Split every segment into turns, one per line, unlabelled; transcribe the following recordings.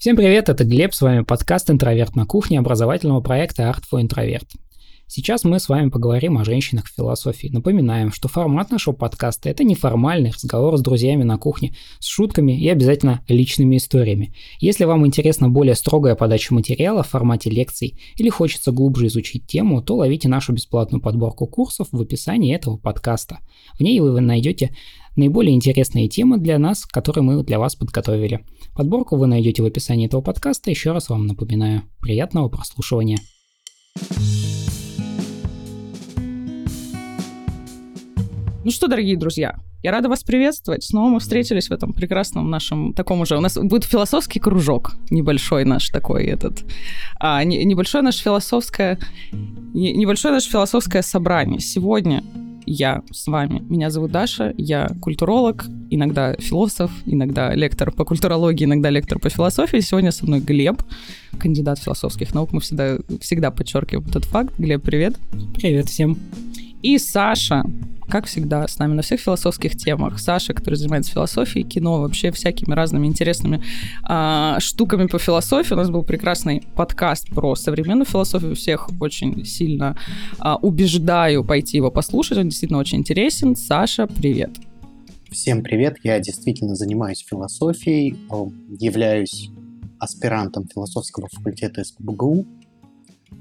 Всем привет, это Глеб, с вами подкаст «Интроверт на кухне» образовательного проекта Art for Introvert. Сейчас мы с вами поговорим о женщинах в философии. Напоминаем, что формат нашего подкаста – это неформальный разговор с друзьями на кухне, с шутками и обязательно личными историями. Если вам интересна более строгая подача материала в формате лекций или хочется глубже изучить тему, то ловите нашу бесплатную подборку курсов в описании этого подкаста. В ней вы найдете наиболее интересные темы для нас, которые мы для вас подготовили. Подборку вы найдете в описании этого подкаста. Еще раз вам напоминаю. Приятного прослушивания.
Ну что, дорогие друзья, я рада вас приветствовать. Снова мы встретились в этом прекрасном нашем таком уже. У нас будет философский кружок небольшой наш такой этот. А, не, небольшое наше философское не, небольшое наше философское собрание. Сегодня я с вами. Меня зовут Даша, я культуролог, иногда философ, иногда лектор по культурологии, иногда лектор по философии. Сегодня со мной Глеб, кандидат философских наук. Мы всегда, всегда подчеркиваем этот факт. Глеб, привет.
Привет всем.
И Саша, как всегда, с нами на всех философских темах. Саша, который занимается философией, кино, вообще всякими разными интересными а, штуками по философии. У нас был прекрасный подкаст про современную философию. Всех очень сильно а, убеждаю пойти его послушать. Он действительно очень интересен. Саша, привет.
Всем привет. Я действительно занимаюсь философией, являюсь аспирантом философского факультета СПБГУ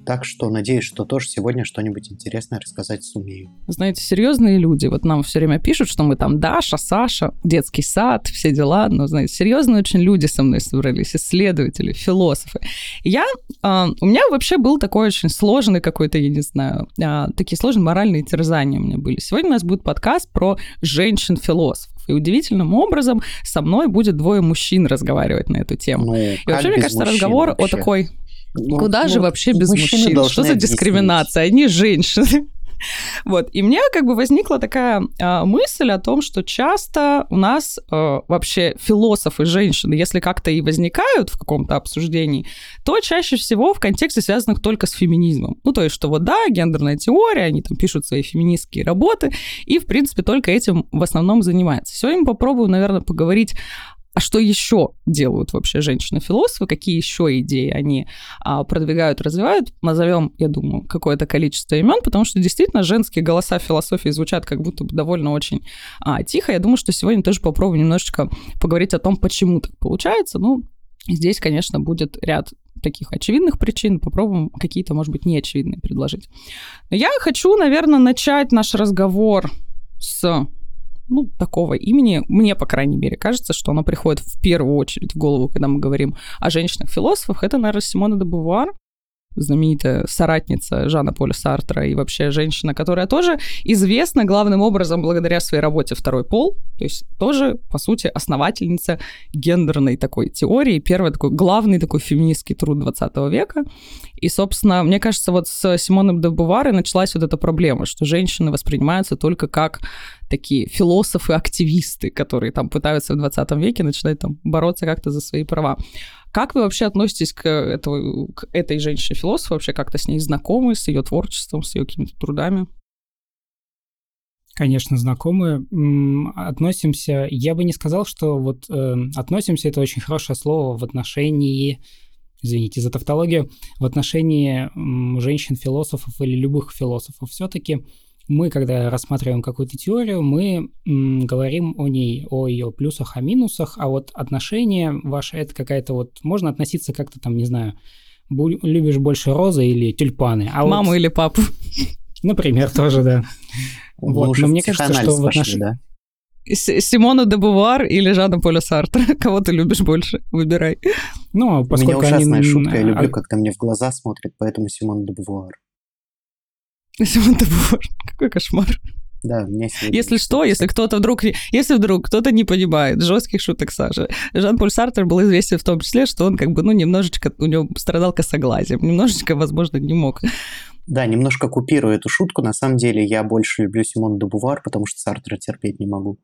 так что надеюсь, что тоже сегодня что-нибудь интересное рассказать сумею.
Знаете, серьезные люди, вот нам все время пишут, что мы там Даша, Саша, детский сад, все дела, но, знаете, серьезные очень люди со мной собрались, исследователи, философы. Я, э, у меня вообще был такой очень сложный какой-то, я не знаю, э, такие сложные моральные терзания у меня были. Сегодня у нас будет подкаст про женщин-философов. И удивительным образом со мной будет двое мужчин разговаривать на эту тему. Ну, и вообще, мне кажется, разговор вообще? о такой ну, Куда ну, же вообще без мужчин? Что за дискриминация? Они женщины. Вот. И мне как бы возникла такая э, мысль о том, что часто у нас э, вообще философы, женщины, если как-то и возникают в каком-то обсуждении, то чаще всего в контексте связанных только с феминизмом. Ну, то есть, что вот да, гендерная теория, они там пишут свои феминистские работы, и, в принципе, только этим в основном занимаются. Сегодня попробую, наверное, поговорить а что еще делают вообще женщины-философы? Какие еще идеи они а, продвигают, развивают? Назовем, я думаю, какое-то количество имен, потому что действительно женские голоса в философии звучат как будто бы довольно очень а, тихо. Я думаю, что сегодня тоже попробую немножечко поговорить о том, почему так получается. Ну, здесь, конечно, будет ряд таких очевидных причин, попробуем какие-то, может быть, неочевидные предложить. Но я хочу, наверное, начать наш разговор с ну, такого имени, мне, по крайней мере, кажется, что оно приходит в первую очередь в голову, когда мы говорим о женщинах-философах, это, наверное, Симона де Бувуар, знаменитая соратница Жана Поля Сартра и вообще женщина, которая тоже известна главным образом благодаря своей работе «Второй пол», то есть тоже, по сути, основательница гендерной такой теории, первый такой главный такой феминистский труд 20 века. И, собственно, мне кажется, вот с Симоном де Буварой началась вот эта проблема, что женщины воспринимаются только как такие философы-активисты, которые там пытаются в 20 веке начинать там бороться как-то за свои права. Как вы вообще относитесь к, этого, к этой женщине-философу, вообще как-то с ней знакомы, с ее творчеством, с ее какими-то трудами?
Конечно, знакомы. Относимся, я бы не сказал, что вот э, относимся это очень хорошее слово в отношении, извините за тавтологию, в отношении женщин-философов или любых философов. Все-таки мы, когда рассматриваем какую-то теорию, мы м, говорим о ней, о ее плюсах, о минусах, а вот отношение ваше это какая-то вот, можно относиться как-то там, не знаю, бу- любишь больше розы или тюльпаны. А
Маму
вот,
или папу.
Например, тоже, да. Вот, но мне кажется, что в отношении...
Симона де Бувар или Жана Поля Сартра? Кого ты любишь больше? Выбирай.
Ну, поскольку У меня ужасная они... шутка, я люблю, а когда мне в глаза смотрят, поэтому Симона де Бувар.
Симон Бувар. Какой кошмар.
Да, мне
Если что, если кто-то вдруг, если вдруг кто-то не понимает жестких шуток Саши, Жан-Поль Сартер был известен в том числе, что он как бы, ну, немножечко, у него страдал косоглазием, немножечко, возможно, не мог.
Да, немножко купирую эту шутку. На самом деле я больше люблю Симон де Бувар, потому что Сартера терпеть не могу.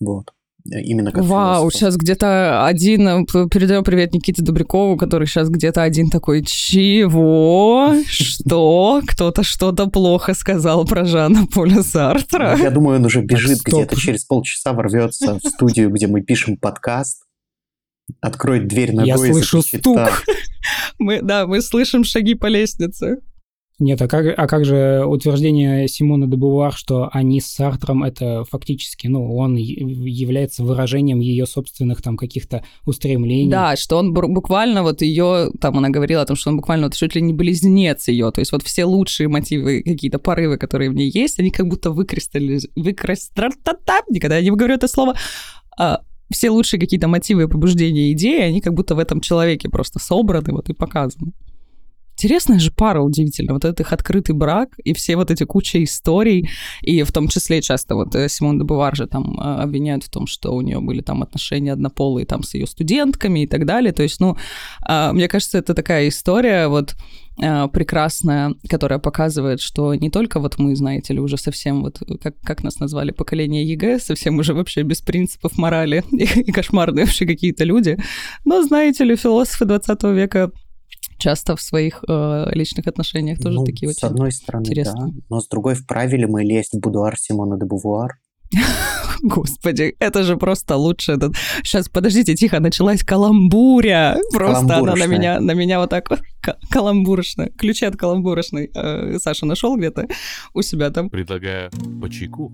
Вот. Э, именно как
Вау,
философ.
сейчас где-то один, э, передаем привет Никите Добрякову, который сейчас где-то один такой, чего? Что? Кто-то что-то плохо сказал про Жана Поля Сартра?
Я думаю, он уже бежит где-то через полчаса ворвется в студию, где мы пишем подкаст, откроет дверь ногой
Я
и
слышу стук.
Мы, да, мы слышим шаги по лестнице.
Нет, а как, а как же утверждение Симона де Бувар, что они с Сартром это фактически, ну, он является выражением ее собственных там каких-то устремлений.
Да, что он бу- буквально вот ее, там она говорила о том, что он буквально вот чуть ли не близнец ее, то есть вот все лучшие мотивы, какие-то порывы, которые в ней есть, они как будто выкристаллиз... выкристаллизовались, никогда я не говорю это слово, А, все лучшие какие-то мотивы побуждения идеи, они как будто в этом человеке просто собраны вот и показаны. Интересная же пара удивительно. Вот этот их открытый брак и все вот эти куча историй, и в том числе часто вот э, Симон де Бовуар же там э, обвиняют в том, что у нее были там отношения однополые там с ее студентками и так далее. То есть, ну, а, мне кажется, это такая история вот а, прекрасная, которая показывает, что не только вот мы, знаете ли, уже совсем вот, как, как нас назвали, поколение ЕГЭ, совсем уже вообще без принципов морали и, и кошмарные вообще какие-то люди, но, знаете ли, философы 20 века часто в своих э, личных отношениях тоже
Ну,
такие
с
очень...
одной стороны,
интересные.
да. Но с другой, вправе ли мы лезть в будуар Симона де Бувуар?
Господи, это же просто лучше. Этот... Сейчас, подождите, тихо, началась каламбуря. Просто она на меня, на меня вот так вот ка- каламбурочная. Ключи от каламбурочной э, Саша нашел где-то у себя там.
Предлагаю по чайку.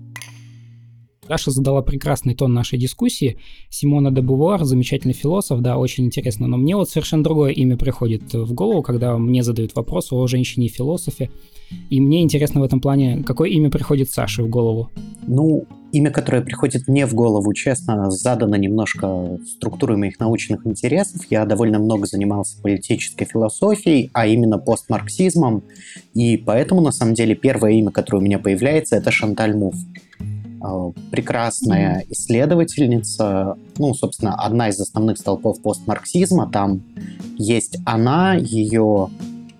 Даша задала прекрасный тон нашей дискуссии. Симона де Бувуар, замечательный философ, да, очень интересно. Но мне вот совершенно другое имя приходит в голову, когда мне задают вопрос о женщине-философе. И мне интересно в этом плане, какое имя приходит Саше в голову.
Ну, имя, которое приходит мне в голову, честно, задано немножко структурой моих научных интересов. Я довольно много занимался политической философией, а именно постмарксизмом. И поэтому, на самом деле, первое имя, которое у меня появляется, это Шанталь Муф. Э, Прекрасная исследовательница, ну, собственно, одна из основных столпов постмарксизма. Там есть она, ее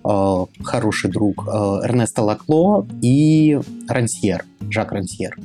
хороший друг э, Эрнесто Лакло и Рансьер, Жак Рансьер.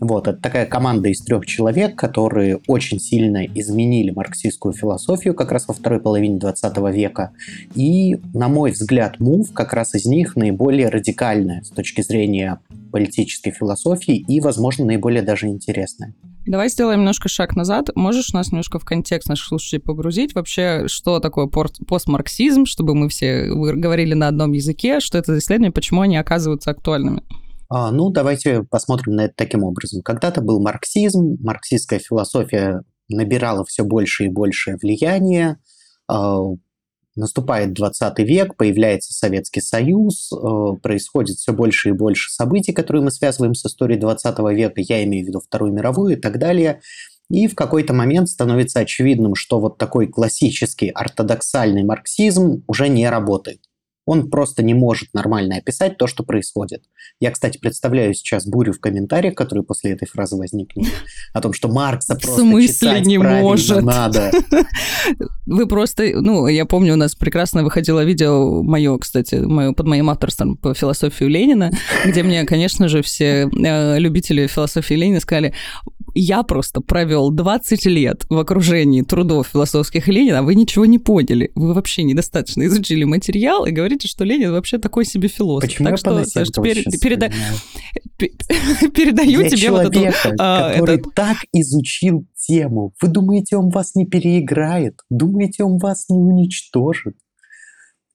Вот, это такая команда из трех человек, которые очень сильно изменили марксистскую философию как раз во второй половине 20 века. И, на мой взгляд, МУВ как раз из них наиболее радикальная с точки зрения политической философии и, возможно, наиболее даже интересная.
Давай сделаем немножко шаг назад. Можешь нас немножко в контекст наших слушателей погрузить? Вообще, что такое постмарксизм, чтобы мы все говорили на одном языке, что это за исследования, почему они оказываются актуальными?
А, ну, давайте посмотрим на это таким образом. Когда-то был марксизм, марксистская философия набирала все больше и больше влияния. Наступает 20 век, появляется Советский Союз, а, происходит все больше и больше событий, которые мы связываем с историей 20 века, я имею в виду Вторую мировую и так далее. И в какой-то момент становится очевидным, что вот такой классический ортодоксальный марксизм уже не работает. Он просто не может нормально описать то, что происходит. Я, кстати, представляю сейчас бурю в комментариях, которая после этой фразы возникнет, о том, что Маркса
В
просто
смысле
читать
не может?
надо.
Вы просто, ну, я помню, у нас прекрасно выходило видео мое, кстати, моё, под моим авторством по философию Ленина, где мне, конечно же, все э, любители философии Ленина сказали, я просто провел 20 лет в окружении трудов философских Ленина, а вы ничего не поняли. Вы вообще недостаточно изучили материал и говорите, что Ленин вообще такой себе философ.
Почему
так
я
что, Саш, теперь переда- передаю
Для
тебе вот эту... а,
который
этот-
так изучил тему. Вы думаете, он вас не переиграет? Думаете, он вас не уничтожит?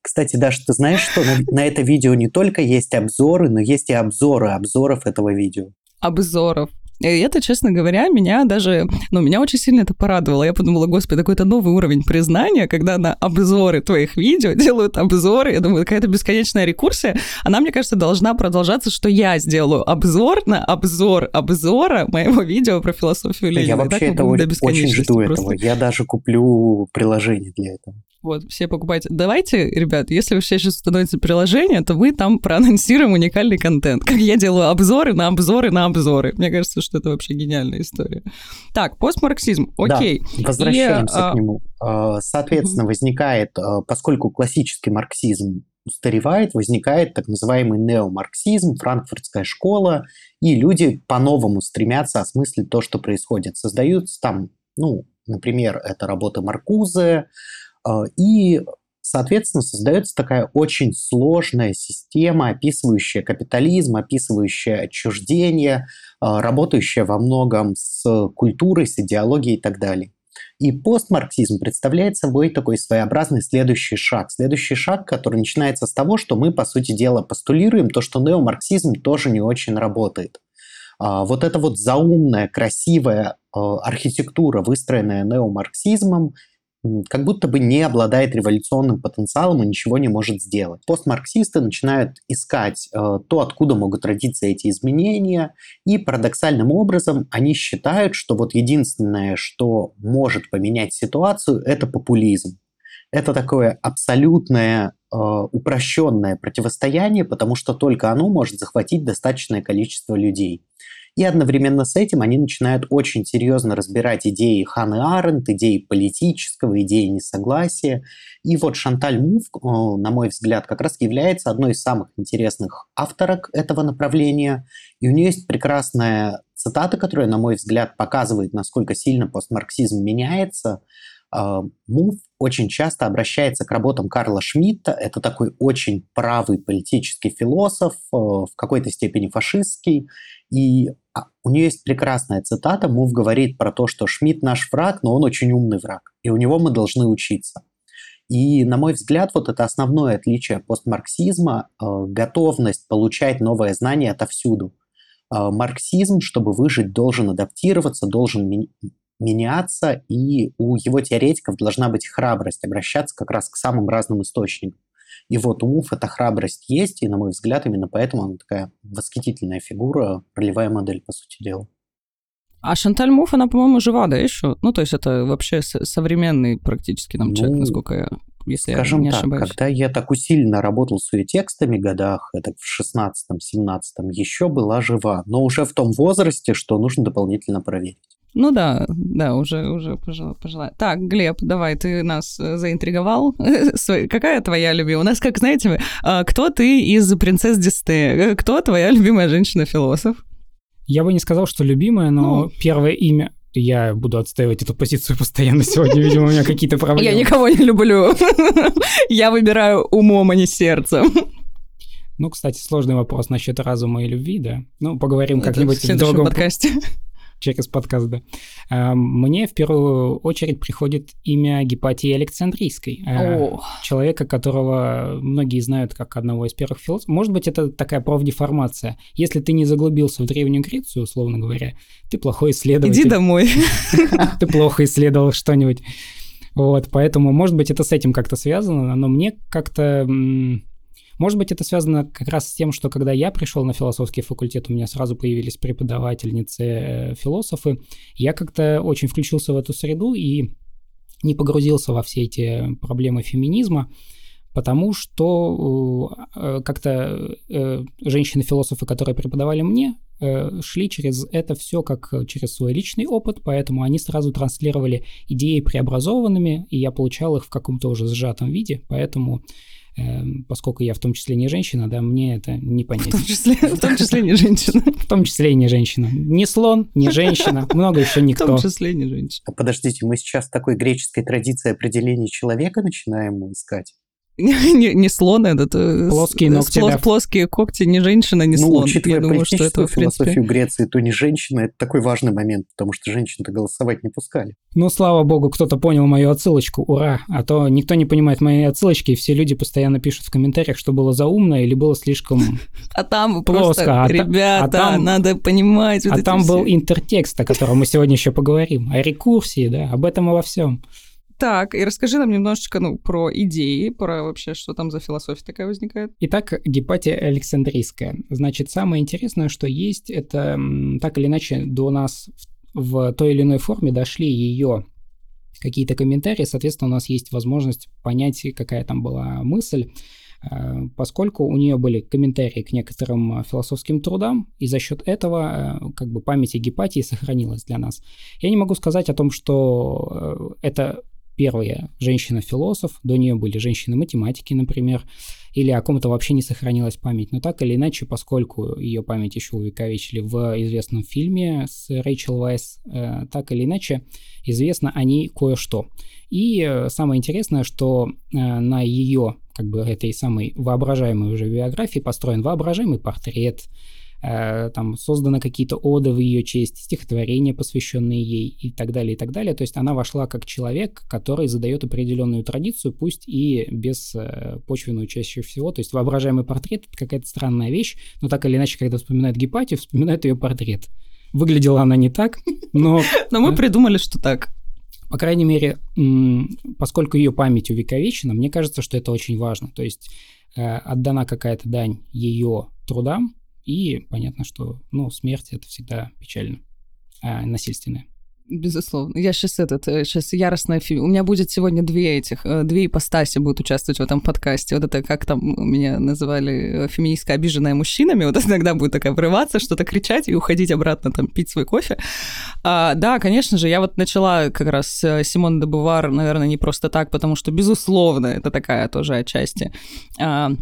Кстати, Даша, ты знаешь, что на, на это видео не только есть обзоры, но есть и обзоры обзоров этого видео.
обзоров. И это, честно говоря, меня даже, ну, меня очень сильно это порадовало. Я подумала, господи, какой-то новый уровень признания, когда на обзоры твоих видео делают обзоры. Я думаю, какая-то бесконечная рекурсия. Она, мне кажется, должна продолжаться, что я сделаю обзор на обзор обзора моего видео про философию Ленина.
Я вообще это очень, жду
просто.
этого. Я даже куплю приложение для этого.
Вот, все покупайте. Давайте, ребят, если вы сейчас установите приложение, то мы там проанонсируем уникальный контент. Как я делаю обзоры на обзоры на обзоры. Мне кажется, что это вообще гениальная история. Так, постмарксизм, окей.
Возвращаемся
И, а,
к нему. А, Соответственно, возникает, а, поскольку классический марксизм устаревает, возникает так называемый неомарксизм, франкфуртская школа, и люди по-новому стремятся осмыслить то, что происходит. Создаются там, ну, например, это работа Маркузе, а, и, соответственно, создается такая очень сложная система, описывающая капитализм, описывающая отчуждение, а, работающая во многом с культурой, с идеологией и так далее. И постмарксизм представляет собой такой своеобразный следующий шаг. Следующий шаг, который начинается с того, что мы, по сути дела, постулируем то, что неомарксизм тоже не очень работает. А, вот эта вот заумная, красивая а, архитектура, выстроенная неомарксизмом, как будто бы не обладает революционным потенциалом и ничего не может сделать. Постмарксисты начинают искать э, то, откуда могут родиться эти изменения, и парадоксальным образом они считают, что вот единственное, что может поменять ситуацию, это популизм. Это такое абсолютное э, упрощенное противостояние, потому что только оно может захватить достаточное количество людей. И одновременно с этим они начинают очень серьезно разбирать идеи Ханы Аренд, идеи политического, идеи несогласия. И вот Шанталь Мув, э, на мой взгляд, как раз является одной из самых интересных авторок этого направления. И у нее есть прекрасная цитата, которая, на мой взгляд, показывает, насколько сильно постмарксизм меняется. Э, Мув очень часто обращается к работам Карла Шмидта. Это такой очень правый политический философ, э, в какой-то степени фашистский. И у нее есть прекрасная цитата. Мув говорит про то, что Шмидт наш враг, но он очень умный враг. И у него мы должны учиться. И, на мой взгляд, вот это основное отличие постмарксизма э, – готовность получать новое знание отовсюду. Э, марксизм, чтобы выжить, должен адаптироваться, должен ми- меняться, и у его теоретиков должна быть храбрость обращаться как раз к самым разным источникам. И вот у Муф эта храбрость есть, и, на мой взгляд, именно поэтому она такая восхитительная фигура, ролевая модель, по сути дела.
А Шанталь Муф, она, по-моему, жива, да, еще? Ну, то есть это вообще современный практически нам человек, ну, насколько я если
скажем
я не
так,
ошибаюсь.
когда я так усиленно работал с ее текстами годах, это в 16-17, еще была жива, но уже в том возрасте, что нужно дополнительно проверить.
Ну да, да, уже, уже пожила, пожила. Так, Глеб, давай, ты нас э, заинтриговал. Какая твоя любимая? У нас, как знаете, а, кто ты из «Принцесс Дисте»? Э, кто твоя любимая женщина-философ?
Я бы не сказал, что любимая, но ну, первое имя я буду отстаивать эту позицию постоянно сегодня, видимо, у меня какие-то проблемы.
Я никого не люблю. Я выбираю умом, а не сердцем.
Ну, кстати, сложный вопрос насчет разума и любви, да. Ну, поговорим как-нибудь в, другом
подкасте
через подкаст, да. А, мне в первую очередь приходит имя Гепатии Александрийской, а, О. человека, которого многие знают как одного из первых философов. Может быть, это такая профдеформация. Если ты не заглубился в Древнюю Грецию, условно говоря, ты плохой исследователь.
Иди домой.
Ты плохо исследовал что-нибудь. Вот, поэтому, может быть, это с этим как-то связано, но мне как-то может быть, это связано как раз с тем, что когда я пришел на философский факультет, у меня сразу появились преподавательницы, э, философы. Я как-то очень включился в эту среду и не погрузился во все эти проблемы феминизма, потому что э, как-то э, женщины-философы, которые преподавали мне, шли через это все как через свой личный опыт, поэтому они сразу транслировали идеи преобразованными, и я получал их в каком-то уже сжатом виде, поэтому поскольку я в том числе не женщина, да, мне это не понять. В
том числе, в том числе не женщина.
В том числе и не женщина. Не слон, не женщина, много еще никто.
В том числе не женщина.
А подождите, мы сейчас такой греческой традиции определения человека начинаем искать?
не, не слон этот.
Плоские ногти,
плос, да. Плоские когти, не женщина, не
ну,
слон.
Учитывая Я думаю, что это, в принципе... философию Греции, то не женщина, это такой важный момент, потому что женщин-то голосовать не пускали.
Ну, слава богу, кто-то понял мою отсылочку, ура! А то никто не понимает мои отсылочки, и все люди постоянно пишут в комментариях, что было заумно или было слишком
А там просто, а ребята, надо понимать.
А там был интертекст, о котором мы сегодня еще поговорим, о рекурсии, да, об этом и во всем.
Так, и расскажи нам немножечко ну, про идеи, про вообще, что там за философия такая возникает.
Итак, Гепатия Александрийская. Значит, самое интересное, что есть, это так или иначе до нас в той или иной форме дошли ее какие-то комментарии, соответственно, у нас есть возможность понять, какая там была мысль, э, поскольку у нее были комментарии к некоторым философским трудам, и за счет этого э, как бы память о Гепатии сохранилась для нас. Я не могу сказать о том, что э, это первая женщина-философ, до нее были женщины-математики, например, или о ком-то вообще не сохранилась память. Но так или иначе, поскольку ее память еще увековечили в известном фильме с Рэйчел Вайс, э, так или иначе известно о ней кое-что. И э, самое интересное, что э, на ее, как бы этой самой воображаемой уже биографии построен воображаемый портрет, там созданы какие-то оды в ее честь, стихотворения, посвященные ей и так далее, и так далее. То есть она вошла как человек, который задает определенную традицию, пусть и без э, почвенную чаще всего. То есть воображаемый портрет — это какая-то странная вещь, но так или иначе, когда вспоминают Гепатию, вспоминают ее портрет. Выглядела она не так, но...
Но мы придумали, что так.
По крайней мере, поскольку ее память увековечена, мне кажется, что это очень важно. То есть э, отдана какая-то дань ее трудам, и понятно, что ну, смерть это всегда печально, а насильственная.
Безусловно. Я сейчас этот, сейчас э, яростная фи... У меня будет сегодня две этих, э, две ипостаси будут участвовать в этом подкасте. Вот это, как там меня называли, э, феминистка обиженная мужчинами, вот иногда будет такая врываться, что-то кричать и уходить обратно там пить свой кофе. А, да, конечно же, я вот начала как раз Симон де Бувар, наверное, не просто так, потому что, безусловно, это такая тоже отчасти а,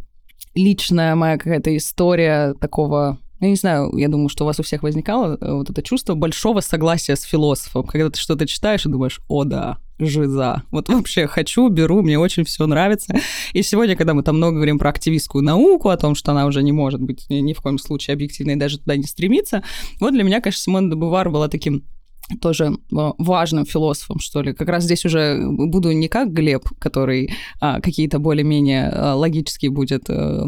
личная моя какая-то история такого я не знаю, я думаю, что у вас у всех возникало э, вот это чувство большого согласия с философом, когда ты что-то читаешь и думаешь, о да, жиза. Вот вообще хочу, беру, мне очень все нравится. И сегодня, когда мы там много говорим про активистскую науку, о том, что она уже не может быть ни в коем случае объективной даже туда не стремиться, вот для меня, конечно, Симон де Бувар была таким тоже э, важным философом, что ли. Как раз здесь уже буду не как Глеб, который а, какие-то более-менее а, логические будет а,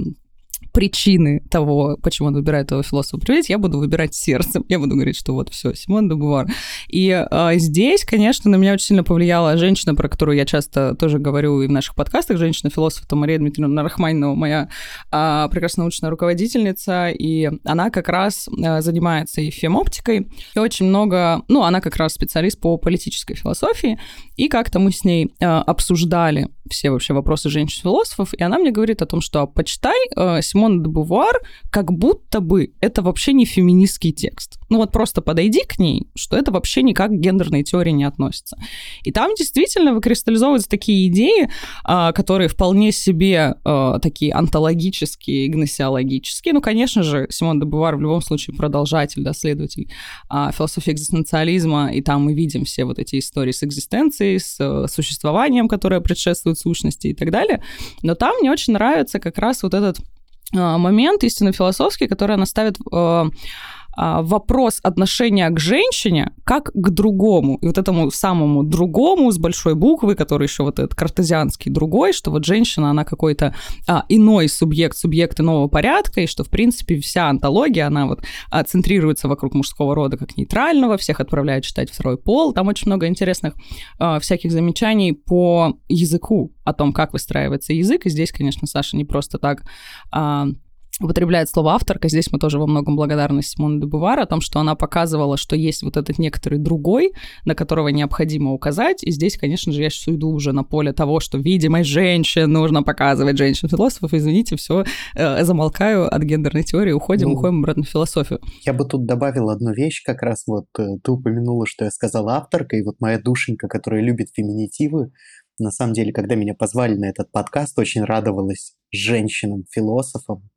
причины того, почему он выбирает этого философа привить, я буду выбирать сердцем. Я буду говорить, что вот все, Симон де Бувар. И а, здесь, конечно, на меня очень сильно повлияла женщина, про которую я часто тоже говорю и в наших подкастах, женщина-философ, Мария Дмитриевна Рахманинова, моя а, прекрасная научная руководительница, и она как раз а, занимается и фемоптикой, и очень много, ну, она как раз специалист по политической философии, и как-то мы с ней а, обсуждали все вообще вопросы женщин-философов, и она мне говорит о том, что почитай э, Симон де Бувуар, как будто бы это вообще не феминистский текст. Ну вот просто подойди к ней, что это вообще никак к гендерной теории не относится. И там действительно выкристаллизовываются такие идеи, э, которые вполне себе э, такие антологические, гносеологические. Ну, конечно же, Симон де Бувуар в любом случае продолжатель, да, следователь э, философии экзистенциализма, и там мы видим все вот эти истории с экзистенцией, с э, существованием, которое предшествует сущности и так далее. Но там мне очень нравится как раз вот этот а, момент истинно философский, который она ставит а, вопрос отношения к женщине как к другому. И вот этому самому другому с большой буквы, который еще вот этот картезианский другой, что вот женщина, она какой-то а, иной субъект, субъект иного порядка, и что, в принципе, вся антология, она вот а, центрируется вокруг мужского рода как нейтрального, всех отправляют читать второй пол. Там очень много интересных а, всяких замечаний по языку, о том, как выстраивается язык. И здесь, конечно, Саша не просто так а, употребляет слово авторка. Здесь мы тоже во многом благодарны Симоне де Бувар о том, что она показывала, что есть вот этот некоторый другой, на которого необходимо указать. И здесь, конечно же, я сейчас уйду уже на поле того, что видимость женщин нужно показывать женщин-философов. Извините, все, э, замолкаю от гендерной теории, уходим, ну, уходим обратно в философию.
Я бы тут добавил одну вещь, как раз вот э, ты упомянула, что я сказала авторка, и вот моя душенька, которая любит феминитивы, на самом деле, когда меня позвали на этот подкаст, очень радовалась женщинам-философам,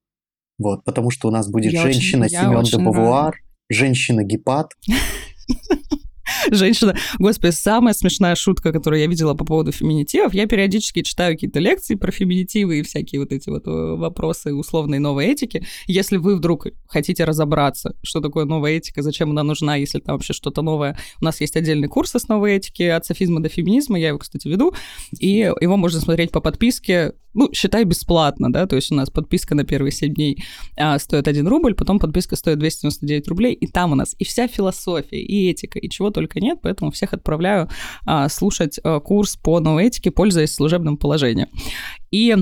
вот, потому что у нас будет я женщина очень, Семен де Бавуар, женщина Гепат.
женщина. Господи, самая смешная шутка, которую я видела по поводу феминитивов. Я периодически читаю какие-то лекции про феминитивы и всякие вот эти вот э, вопросы условной новой этики. Если вы вдруг хотите разобраться, что такое новая этика, зачем она нужна, если там вообще что-то новое. У нас есть отдельный курс основы этики от софизма до феминизма, я его, кстати, веду, и его можно смотреть по подписке, ну, считай, бесплатно, да, то есть у нас подписка на первые 7 дней а, стоит 1 рубль, потом подписка стоит 299 рублей, и там у нас и вся философия, и этика, и чего только нет, поэтому всех отправляю а, слушать а, курс по новой этике, пользуясь служебным положением. И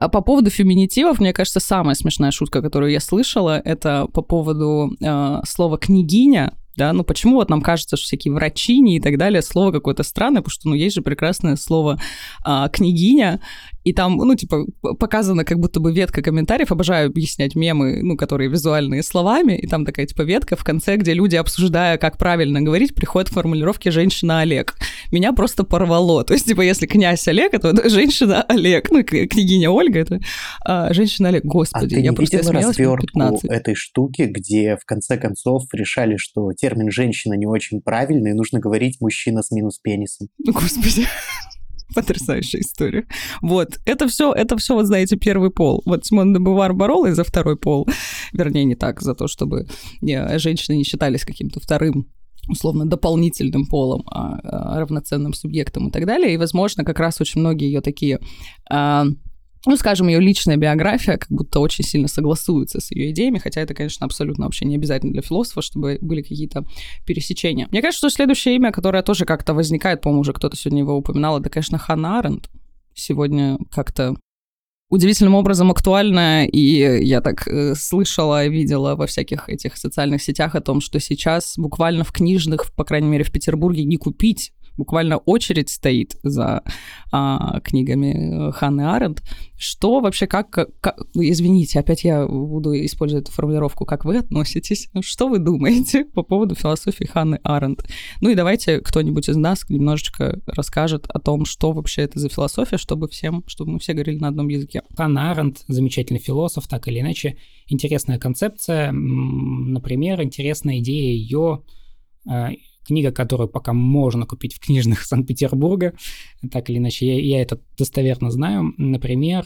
а по поводу феминитивов, мне кажется, самая смешная шутка, которую я слышала, это по поводу э, слова княгиня да, ну почему вот нам кажется, что всякие врачини и так далее, слово какое-то странное, потому что, ну, есть же прекрасное слово а, княгиня, и там, ну, типа, показана как будто бы ветка комментариев, обожаю объяснять мемы, ну, которые визуальные словами, и там такая, типа, ветка в конце, где люди, обсуждая, как правильно говорить, приходят к формулировке «женщина Олег». Меня просто порвало, то есть, типа, если князь Олег, это женщина Олег, ну, княгиня Ольга, это а, женщина Олег, господи, а
ты
я
не
просто
видела этой штуки, где в конце концов решали, что термин «женщина» не очень правильный, и нужно говорить «мужчина с минус пенисом».
Господи. Потрясающая история. Вот, это все, это все, вот знаете, первый пол. Вот Симон де Бувар боролась за второй пол, вернее, не так, за то, чтобы не, женщины не считались каким-то вторым условно дополнительным полом, а, а равноценным субъектом и так далее. И, возможно, как раз очень многие ее такие а, ну, скажем, ее личная биография как будто очень сильно согласуется с ее идеями, хотя это, конечно, абсолютно вообще не обязательно для философа, чтобы были какие-то пересечения. Мне кажется, что следующее имя, которое тоже как-то возникает, по-моему, уже кто-то сегодня его упоминал, это, конечно, Ханна Аренд. Сегодня как-то удивительным образом актуально, и я так э, слышала, видела во всяких этих социальных сетях о том, что сейчас буквально в книжных, по крайней мере в Петербурге, не купить буквально очередь стоит за а, книгами Ханны Аренд. Что вообще, как, как... Ну, извините, опять я буду использовать эту формулировку, как вы относитесь? Что вы думаете по поводу философии Ханны Аренд? Ну и давайте кто-нибудь из нас немножечко расскажет о том, что вообще это за философия, чтобы всем, чтобы мы все говорили на одном языке.
Ханна Аренд, замечательный философ, так или иначе, интересная концепция, например, интересная идея ее книга, которую пока можно купить в книжных Санкт-Петербурга, так или иначе, я, я это достоверно знаю. Например,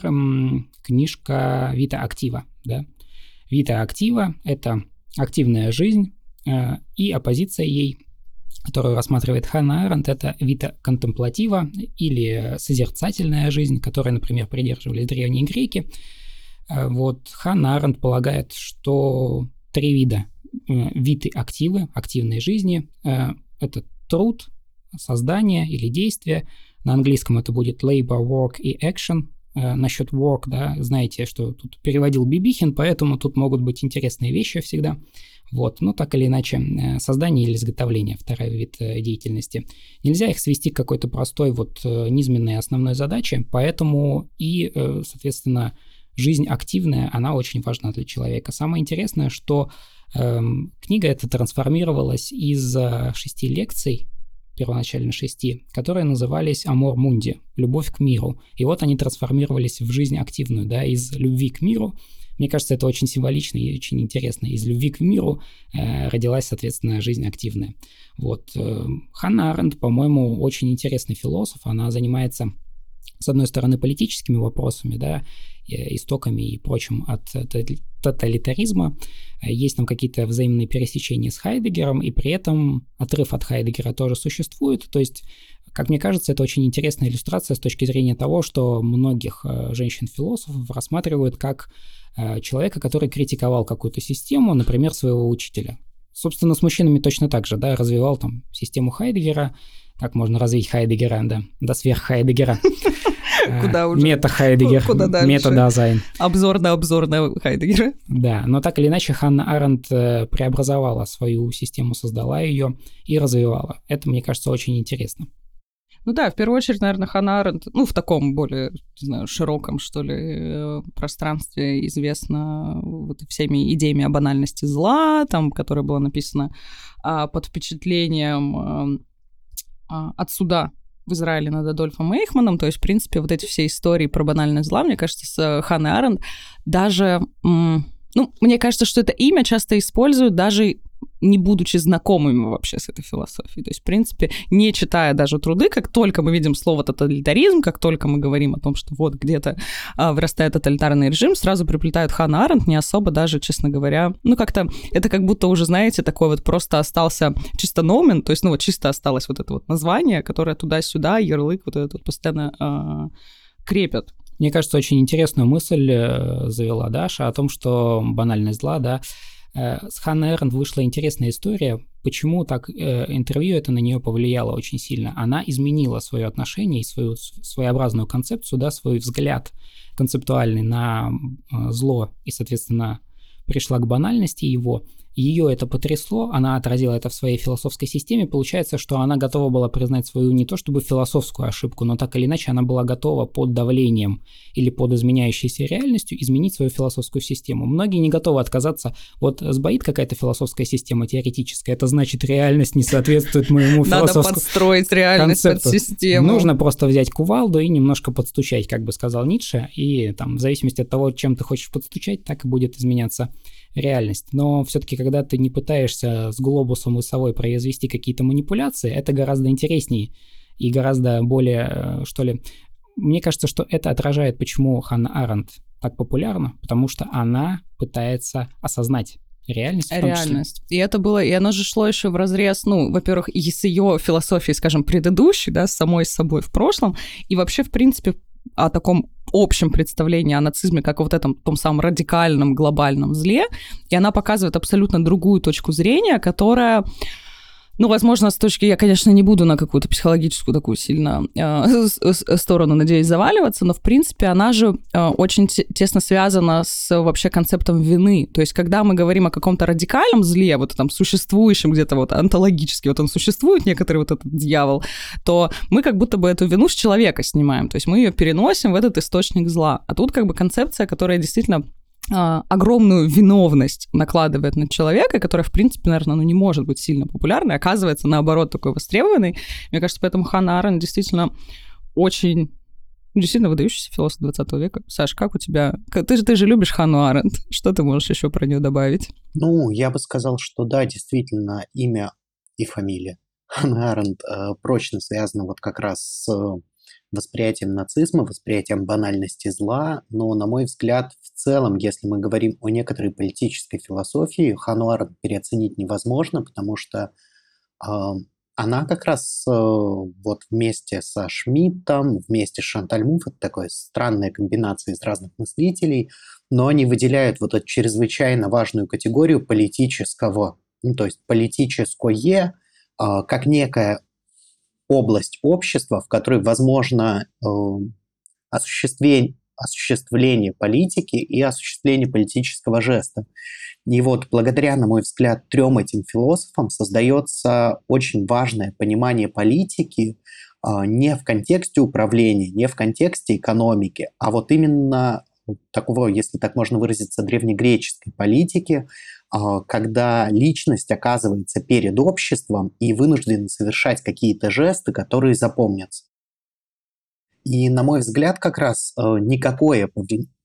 книжка Вита Актива. Да? Вита Актива — это активная жизнь э, и оппозиция ей, которую рассматривает Ханна Аренд, это Вита Контемплатива или созерцательная жизнь, которой, например, придерживались древние греки. Э, вот Ханна Аренд полагает, что три вида виды активы, активной жизни. Э, это труд, создание или действие. На английском это будет labor, work и action. Э, насчет work, да, знаете, что тут переводил Бибихин, поэтому тут могут быть интересные вещи всегда. Вот, ну так или иначе, создание или изготовление, второй вид деятельности. Нельзя их свести к какой-то простой вот низменной основной задаче, поэтому и, соответственно, жизнь активная, она очень важна для человека. Самое интересное, что книга эта трансформировалась из шести лекций, первоначально шести, которые назывались «Амор Мунди» — «Любовь к миру». И вот они трансформировались в жизнь активную, да, из любви к миру. Мне кажется, это очень символично и очень интересно. Из любви к миру э, родилась, соответственно, жизнь активная. Вот. Э, Ханна Аренд, по-моему, очень интересный философ. Она занимается с одной стороны, политическими вопросами, да, истоками и прочим от тоталитаризма. Есть там какие-то взаимные пересечения с Хайдегером, и при этом отрыв от Хайдегера тоже существует. То есть, как мне кажется, это очень интересная иллюстрация с точки зрения того, что многих э, женщин-философов рассматривают как э, человека, который критиковал какую-то систему, например, своего учителя. Собственно, с мужчинами точно так же, да, развивал там систему Хайдеггера, как можно развить Хайдеггера, да, до сверх Хайдеггера.
Куда уже?
Мета
Хайдеггер.
Мета Дазайн.
Обзор на обзор на Хайдеггера.
Да, но так или иначе Ханна Арендт э, преобразовала свою систему, создала ее и развивала. Это, мне кажется, очень интересно.
Ну да, в первую очередь, наверное, Ханна Арендт, ну, в таком более, не знаю, широком, что ли, э, пространстве известна вот всеми идеями о банальности зла, там, которая была написана а, под впечатлением а, от суда в Израиле над Адольфом Эйхманом, то есть, в принципе, вот эти все истории про банальное зла, мне кажется, с э, Ханной Аренд даже... Ну, мне кажется, что это имя часто используют даже не будучи знакомыми вообще с этой философией. То есть, в принципе, не читая даже труды, как только мы видим слово тоталитаризм, как только мы говорим о том, что вот где-то а, вырастает тоталитарный режим, сразу приплетают Ханна Аренд, не особо даже, честно говоря, ну как-то это как будто уже, знаете, такой вот просто остался чисто номен, то есть, ну вот чисто осталось вот это вот название, которое туда-сюда, ярлык вот этот вот постоянно а, крепят.
Мне кажется, очень интересную мысль э, завела Даша о том, что банальность зла, да, с Ханной Эрнд вышла интересная история, почему так э, интервью это на нее повлияло очень сильно. Она изменила свое отношение и свою своеобразную концепцию, да, свой взгляд концептуальный на э, зло и, соответственно, пришла к банальности его – ее это потрясло, она отразила это в своей философской системе. Получается, что она готова была признать свою не то чтобы философскую ошибку, но так или иначе она была готова под давлением или под изменяющейся реальностью изменить свою философскую систему. Многие не готовы отказаться. Вот сбоит какая-то философская система теоретическая, это значит реальность не соответствует моему философскому
Надо подстроить реальность концепту. под систему.
Нужно просто взять кувалду и немножко подстучать, как бы сказал Ницше, и там в зависимости от того, чем ты хочешь подстучать, так и будет изменяться реальность. Но все-таки, когда ты не пытаешься с глобусом и совой произвести какие-то манипуляции, это гораздо интереснее и гораздо более, э, что ли, мне кажется, что это отражает, почему Ханна Аренд так популярна, потому что она пытается осознать реальность.
Реальность. И это было, и оно же шло еще в разрез, ну, во-первых, и с ее философией, скажем, предыдущей, да, с самой собой в прошлом, и вообще, в принципе, о таком общем представлении о нацизме как о вот этом том самом радикальном глобальном зле, и она показывает абсолютно другую точку зрения, которая ну, возможно, с точки... Я, конечно, не буду на какую-то психологическую такую сильно э, сторону, надеюсь, заваливаться, но, в принципе, она же э, очень тесно связана с вообще концептом вины. То есть, когда мы говорим о каком-то радикальном зле, вот там существующем где-то вот онтологически, вот он существует, некоторый вот этот дьявол, то мы как будто бы эту вину с человека снимаем. То есть мы ее переносим в этот источник зла. А тут как бы концепция, которая действительно а, огромную виновность накладывает на человека, которая, в принципе, наверное, ну, не может быть сильно популярной, оказывается, наоборот, такой востребованной. Мне кажется, поэтому Ханна Арен действительно очень действительно выдающийся философ 20 века. Саш, как у тебя? Ты же, ты же любишь Хану Аренд. Что ты можешь еще про нее добавить?
Ну, я бы сказал, что да, действительно, имя и фамилия Ханна Аренд э, прочно связано вот как раз с восприятием нацизма, восприятием банальности зла, но, на мой взгляд, целом, если мы говорим о некоторой политической философии, Хануар переоценить невозможно, потому что э, она как раз э, вот вместе со Шмидтом, вместе с Шантальмуф, это такая странная комбинация из разных мыслителей, но они выделяют вот эту чрезвычайно важную категорию политического, ну, то есть политическое, э, как некая область общества, в которой возможно э, осуществление, осуществление политики и осуществление политического жеста. И вот благодаря, на мой взгляд, трем этим философам создается очень важное понимание политики э, не в контексте управления, не в контексте экономики, а вот именно такого, если так можно выразиться, древнегреческой политики, а, когда личность оказывается перед обществом и вынуждена совершать какие-то жесты, которые запомнятся. И, на мой взгляд, как раз э, никакое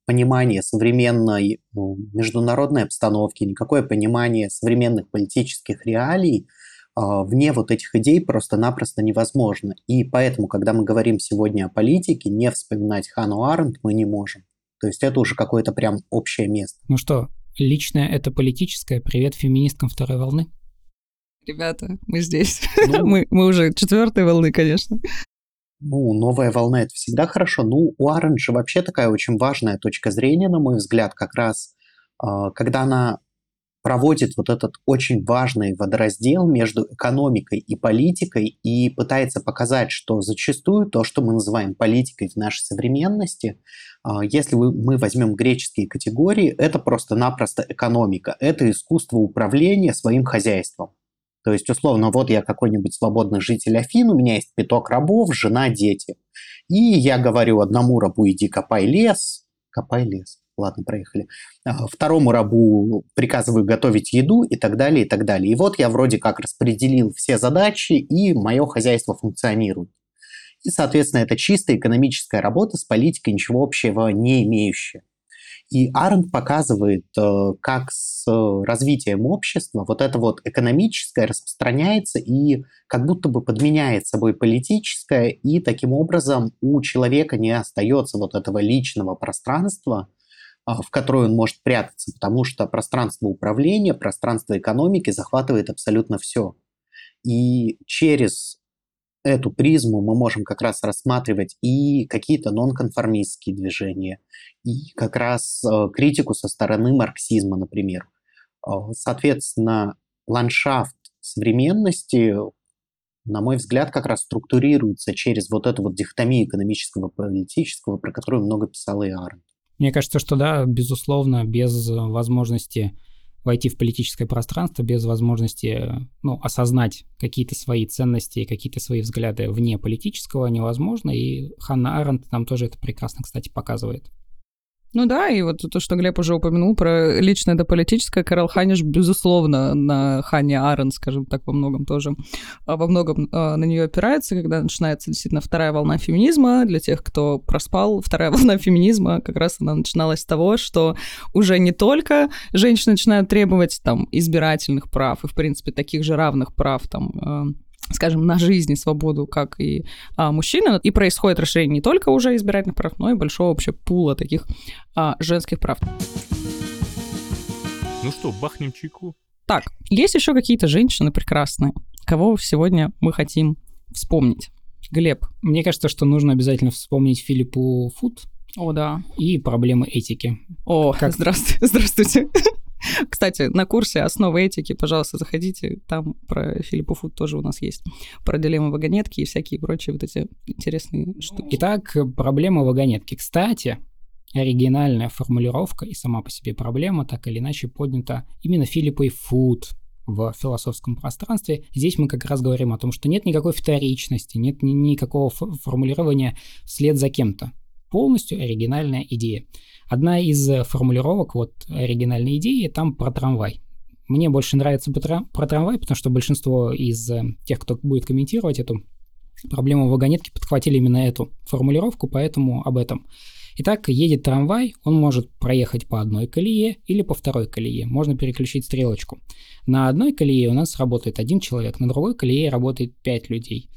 понимание современной ну, международной обстановки, никакое понимание современных политических реалий а, вне вот этих идей просто-напросто невозможно. И поэтому, когда мы говорим сегодня о политике, не вспоминать Хану Аренд мы не можем. То есть это уже какое-то прям общее место.
Ну что, Личное — это политическое. Привет феминисткам второй волны.
Ребята, мы здесь. Ну, мы, мы уже четвертой волны, конечно.
Ну, новая волна — это всегда хорошо. Ну, у Оранжа вообще такая очень важная точка зрения, на мой взгляд, как раз, а, когда она проводит вот этот очень важный водораздел между экономикой и политикой и пытается показать, что зачастую то, что мы называем политикой в нашей современности, а, если мы возьмем греческие категории, это просто-напросто экономика, это искусство управления своим хозяйством. То есть, условно, вот я какой-нибудь свободный житель Афин, у меня есть пяток рабов, жена, дети. И я говорю одному рабу, иди копай лес, копай лес ладно, проехали. А, второму рабу приказываю готовить еду и так далее, и так далее. И вот я вроде как распределил все задачи, и мое хозяйство функционирует. И, соответственно, это чисто экономическая работа с политикой, ничего общего не имеющая. И Аренд показывает, э, как с развитием общества вот это вот экономическое распространяется и как будто бы подменяет собой политическое, и таким образом у человека не остается вот этого личного пространства, а, в которой он может прятаться, потому что пространство управления, пространство экономики захватывает абсолютно все. И через эту призму мы можем как раз рассматривать и какие-то нонконформистские движения, и как раз э, критику со стороны марксизма, например. А, соответственно, ландшафт современности, на мой взгляд, как раз структурируется через вот эту вот дихотомию экономического и политического, про которую много писал и Арн.
Мне кажется, что да, безусловно, без возможности войти в политическое пространство, без возможности ну, осознать какие-то свои ценности, какие-то свои взгляды вне политического невозможно. И Ханна Аренд нам тоже это прекрасно, кстати, показывает.
Ну да, и вот то, что Глеб уже упомянул про личное да политическое, Карл Ханиш, безусловно, на Хане Арен, скажем так, во многом тоже, а, во многом а, на нее опирается, когда начинается действительно вторая волна феминизма. Для тех, кто проспал, вторая волна феминизма как раз она начиналась с того, что уже не только женщины начинают требовать там избирательных прав и, в принципе, таких же равных прав там а, скажем, на жизнь и свободу, как и а, мужчины. И происходит расширение не только уже избирательных прав, но и большого вообще пула таких а, женских прав.
Ну что, бахнем чайку?
Так, есть еще какие-то женщины прекрасные, кого сегодня мы хотим вспомнить. Глеб.
Мне кажется, что нужно обязательно вспомнить Филиппу Фуд.
О, да.
И проблемы этики.
О, как... здравствуйте. здравствуйте. Кстати, на курсе «Основы этики», пожалуйста, заходите, там про Филиппа Фуд тоже у нас есть, про дилеммы вагонетки и всякие прочие вот эти интересные штуки.
Итак, проблема вагонетки. Кстати, оригинальная формулировка и сама по себе проблема так или иначе поднята именно Филиппой Фуд в философском пространстве. Здесь мы как раз говорим о том, что нет никакой вторичности, нет ни никакого формулирования вслед за кем-то. Полностью оригинальная идея. Одна из формулировок вот оригинальной идеи там про трамвай. Мне больше нравится про трамвай, потому что большинство из э, тех, кто будет комментировать эту проблему вагонетки, подхватили именно эту формулировку, поэтому об этом. Итак, едет трамвай, он может проехать по одной колее или по второй колее. Можно переключить стрелочку. На одной колее у нас работает один человек, на другой колее работает пять людей.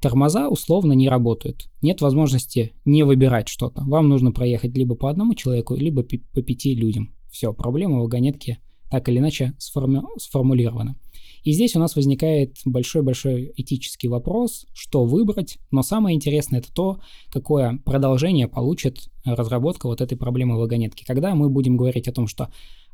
Тормоза условно не работают. Нет возможности не выбирать что-то. Вам нужно проехать либо по одному человеку, либо по пяти людям. Все, проблема вагонетки так или иначе сформи- сформулирована. И здесь у нас возникает большой-большой этический вопрос, что выбрать, но самое интересное это то, какое продолжение получит разработка вот этой проблемы вагонетки. Когда мы будем говорить о том, что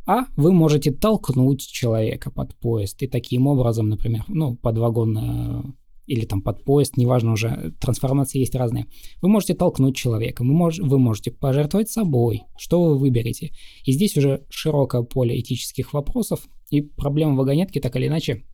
а вы можете толкнуть человека под поезд и таким образом, например, ну, под вагон э, или там под поезд, неважно уже, трансформации есть разные. Вы можете толкнуть человека, вы, мож, вы можете пожертвовать собой, что вы выберете. И здесь уже широкое поле этических вопросов, и проблема вагонетки так или иначе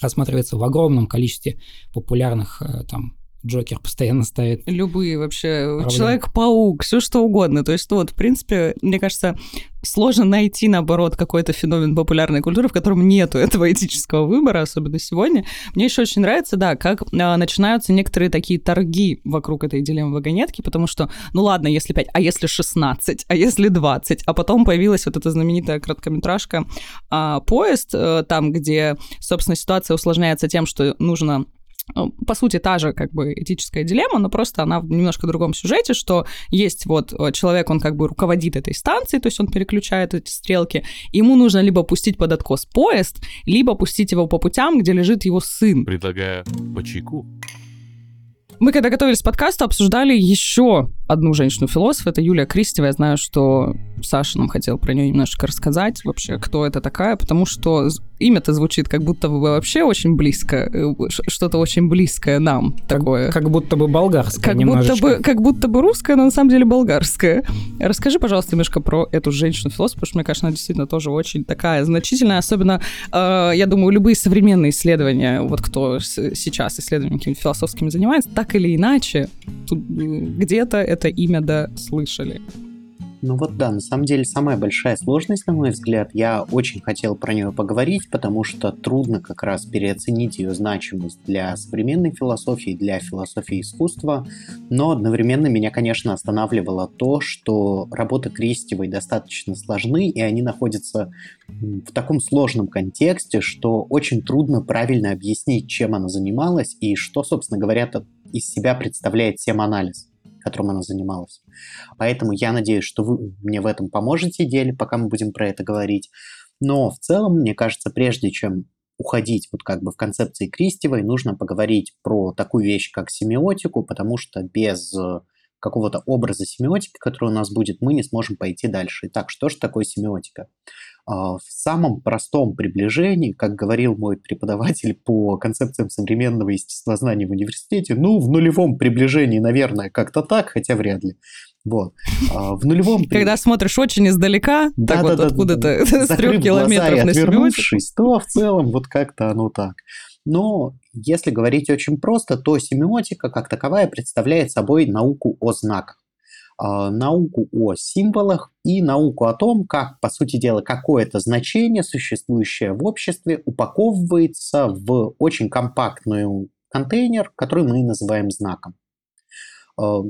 рассматривается в огромном количестве популярных э, там Джокер постоянно ставит.
Любые вообще. Человек-паук, все что угодно. То есть, ну, вот, в принципе, мне кажется, сложно найти, наоборот, какой-то феномен популярной культуры, в котором нету этого этического выбора, особенно сегодня. Мне еще очень нравится, да, как а, начинаются некоторые такие торги вокруг этой дилеммы вагонетки, потому что, ну ладно, если 5, а если 16, а если 20, а потом появилась вот эта знаменитая короткометражка а, «Поезд», а, там, где, собственно, ситуация усложняется тем, что нужно ну, по сути, та же как бы этическая дилемма, но просто она в немножко другом сюжете, что есть вот э, человек, он как бы руководит этой станцией, то есть он переключает эти стрелки, ему нужно либо пустить под откос поезд, либо пустить его по путям, где лежит его сын.
Предлагаю по чайку.
Мы, когда готовились к подкасту, обсуждали еще одну женщину-философ, это Юлия Кристева. Я знаю, что Саша нам хотел про нее немножко рассказать, вообще, кто это такая, потому что имя-то звучит как будто бы вообще очень близко, э, что-то очень близкое нам
как,
такое.
Как будто бы болгарское
как
немножечко.
будто бы, как будто бы русское, но на самом деле болгарское. Расскажи, пожалуйста, немножко про эту женщину-философ, потому что, мне кажется, она действительно тоже очень такая значительная, особенно, э, я думаю, любые современные исследования, вот кто сейчас исследованиями философскими занимается, так или иначе, где-то это имя да слышали.
Ну вот да, на самом деле самая большая сложность, на мой взгляд, я очень хотел про нее поговорить, потому что трудно как раз переоценить ее значимость для современной философии, для философии искусства, но одновременно меня, конечно, останавливало то, что работы Кристевой достаточно сложны, и они находятся в таком сложном контексте, что очень трудно правильно объяснить, чем она занималась и что, собственно говоря, из себя представляет тем-анализ которым она занималась. Поэтому я надеюсь, что вы мне в этом поможете, деле, пока мы будем про это говорить. Но в целом, мне кажется, прежде чем уходить вот как бы в концепции Кристевой, нужно поговорить про такую вещь, как семиотику, потому что без э, какого-то образа семиотики, который у нас будет, мы не сможем пойти дальше. Итак, что же такое семиотика? А, в самом простом приближении, как говорил мой преподаватель по концепциям современного естествознания в университете, ну, в нулевом приближении, наверное, как-то так, хотя вряд ли. Вот. А, в нулевом...
Когда смотришь очень издалека, так вот откуда-то с трех километров на семиотику.
то в целом вот как-то оно так. Но если говорить очень просто, то семиотика как таковая представляет собой науку о знаках. А, науку о символах и науку о том, как, по сути дела, какое-то значение, существующее в обществе, упаковывается в очень компактный контейнер, который мы называем знаком. А,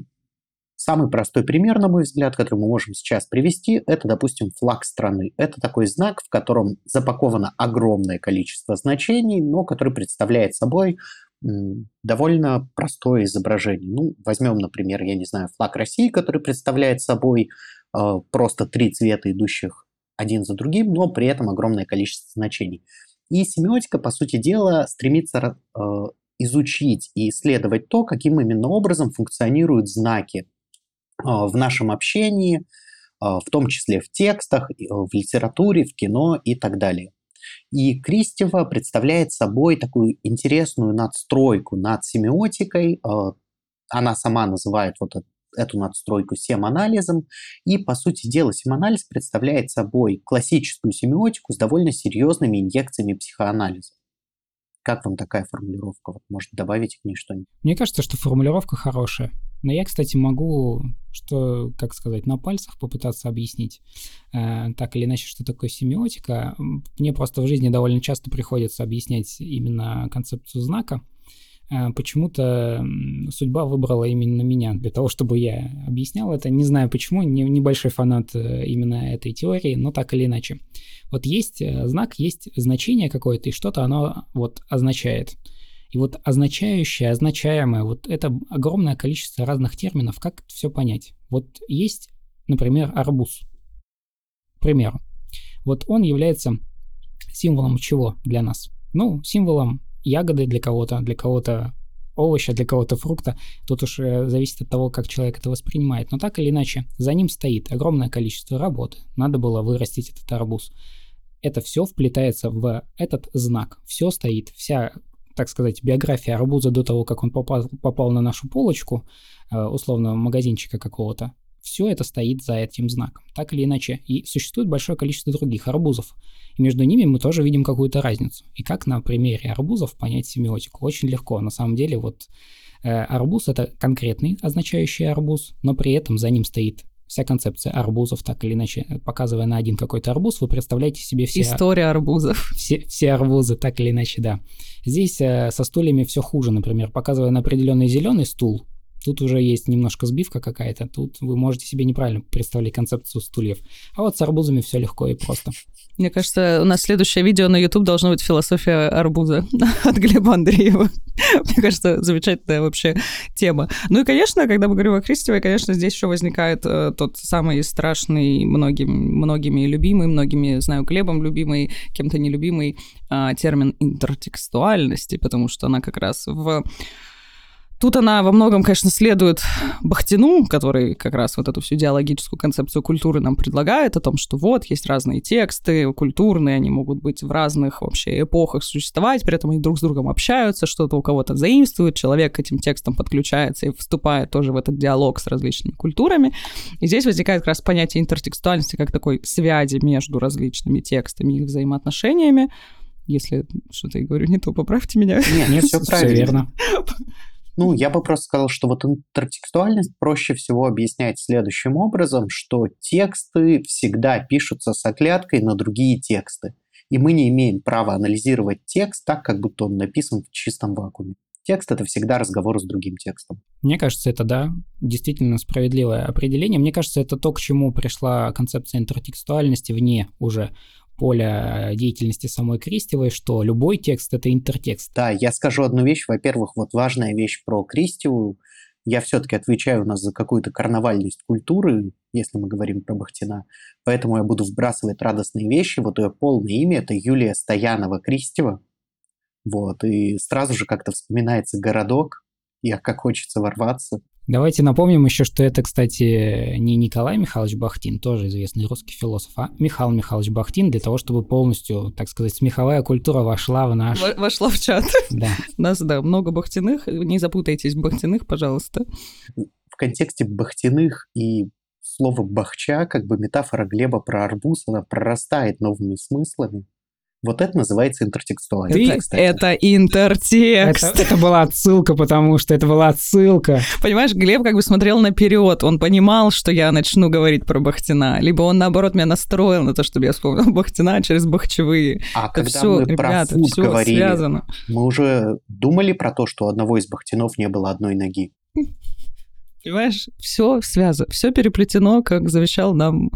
Самый простой пример, на мой взгляд, который мы можем сейчас привести, это, допустим, флаг страны. Это такой знак, в котором запаковано огромное количество значений, но который представляет собой довольно простое изображение. Ну, возьмем, например, я не знаю, флаг России, который представляет собой э, просто три цвета, идущих один за другим, но при этом огромное количество значений. И семиотика, по сути дела, стремится э, изучить и исследовать то, каким именно образом функционируют знаки э, в нашем общении, э, в том числе в текстах, э, в литературе, в кино и так далее. И Кристева представляет собой такую интересную надстройку над семиотикой. Э, она сама называет вот эту надстройку семанализом. И, по сути дела, семанализ представляет собой классическую семиотику с довольно серьезными инъекциями психоанализа. Как вам такая формулировка? Вот, может, добавить к ней что-нибудь?
Мне кажется, что формулировка хорошая. Но я, кстати, могу, что, как сказать, на пальцах попытаться объяснить э, так или иначе, что такое семиотика. Мне просто в жизни довольно часто приходится объяснять именно концепцию знака. Э, почему-то судьба выбрала именно меня для того, чтобы я объяснял это. Не знаю почему, не, небольшой фанат э, именно этой теории, но так или иначе. Вот есть э, знак, есть значение какое-то, и что-то оно вот означает. И вот означающее, означаемое, вот это огромное количество разных терминов, как все понять. Вот есть, например, арбуз. К примеру. Вот он является символом чего для нас? Ну, символом ягоды для кого-то, для кого-то овоща, для кого-то фрукта. Тут уж э, зависит от того, как человек это воспринимает. Но так или иначе, за ним стоит огромное количество работы. Надо было вырастить этот арбуз. Это все вплетается в этот знак. Все стоит, вся так сказать, биография арбуза до того, как он попал, попал на нашу полочку, э, условно, магазинчика какого-то, все это стоит за этим знаком, так или иначе. И существует большое количество других арбузов. И между ними мы тоже видим какую-то разницу. И как на примере арбузов понять семиотику? Очень легко. На самом деле вот э, арбуз это конкретный означающий арбуз, но при этом за ним стоит вся концепция арбузов, так или иначе, показывая на один какой-то арбуз, вы представляете себе все...
История арбузов.
Все, все арбузы, так или иначе, да. Здесь э, со стульями все хуже, например, показывая на определенный зеленый стул, Тут уже есть немножко сбивка какая-то. Тут вы можете себе неправильно представлять концепцию стульев. А вот с арбузами все легко и просто.
Мне кажется, у нас следующее видео на YouTube должно быть «Философия арбуза» от Глеба Андреева. Мне кажется, замечательная вообще тема. Ну и, конечно, когда мы говорим о Кристевой, конечно, здесь еще возникает э, тот самый страшный, многими, многими любимый, многими, знаю, Глебом любимый, кем-то нелюбимый э, термин интертекстуальности, потому что она как раз в Тут она во многом, конечно, следует Бахтину, который как раз вот эту всю диалогическую концепцию культуры нам предлагает, о том, что вот есть разные тексты культурные, они могут быть в разных вообще эпохах существовать, при этом они друг с другом общаются, что-то у кого-то заимствует, человек к этим текстам подключается и вступает тоже в этот диалог с различными культурами. И здесь возникает как раз понятие интертекстуальности как такой связи между различными текстами и их взаимоотношениями. Если что-то я говорю не то, поправьте меня.
Нет, нет, все правильно. верно. Ну, я бы просто сказал, что вот интертекстуальность проще всего объяснять следующим образом, что тексты всегда пишутся с оглядкой на другие тексты. И мы не имеем права анализировать текст так, как будто он написан в чистом вакууме. Текст — это всегда разговор с другим текстом.
Мне кажется, это, да, действительно справедливое определение. Мне кажется, это то, к чему пришла концепция интертекстуальности вне уже поля деятельности самой Кристевой, что любой текст — это интертекст.
Да, я скажу одну вещь. Во-первых, вот важная вещь про Кристеву. Я все-таки отвечаю у нас за какую-то карнавальность культуры, если мы говорим про Бахтина. Поэтому я буду вбрасывать радостные вещи. Вот ее полное имя — это Юлия Стоянова Кристева. Вот, и сразу же как-то вспоминается городок, и как хочется ворваться.
Давайте напомним еще, что это, кстати, не Николай Михайлович Бахтин, тоже известный русский философ, а Михаил Михайлович Бахтин, для того, чтобы полностью, так сказать, смеховая культура вошла в наш...
Вошла в чат.
Да.
У нас, да, много Бахтиных. Не запутайтесь в Бахтиных, пожалуйста.
В контексте Бахтиных и слово «бахча», как бы метафора Глеба про арбуз, она прорастает новыми смыслами. Вот это называется интертекстуальность.
Ты это интертекст.
Это, это была отсылка, потому что это была отсылка.
Понимаешь, Глеб как бы смотрел наперед, он понимал, что я начну говорить про Бахтина, либо он наоборот меня настроил на то, чтобы я вспомнил Бахтина через Бахчевые.
А это когда все, мы ребята, про фуд говорили, связано. мы уже думали про то, что у одного из Бахтинов не было одной ноги.
Понимаешь, все связано, все переплетено, как завещал нам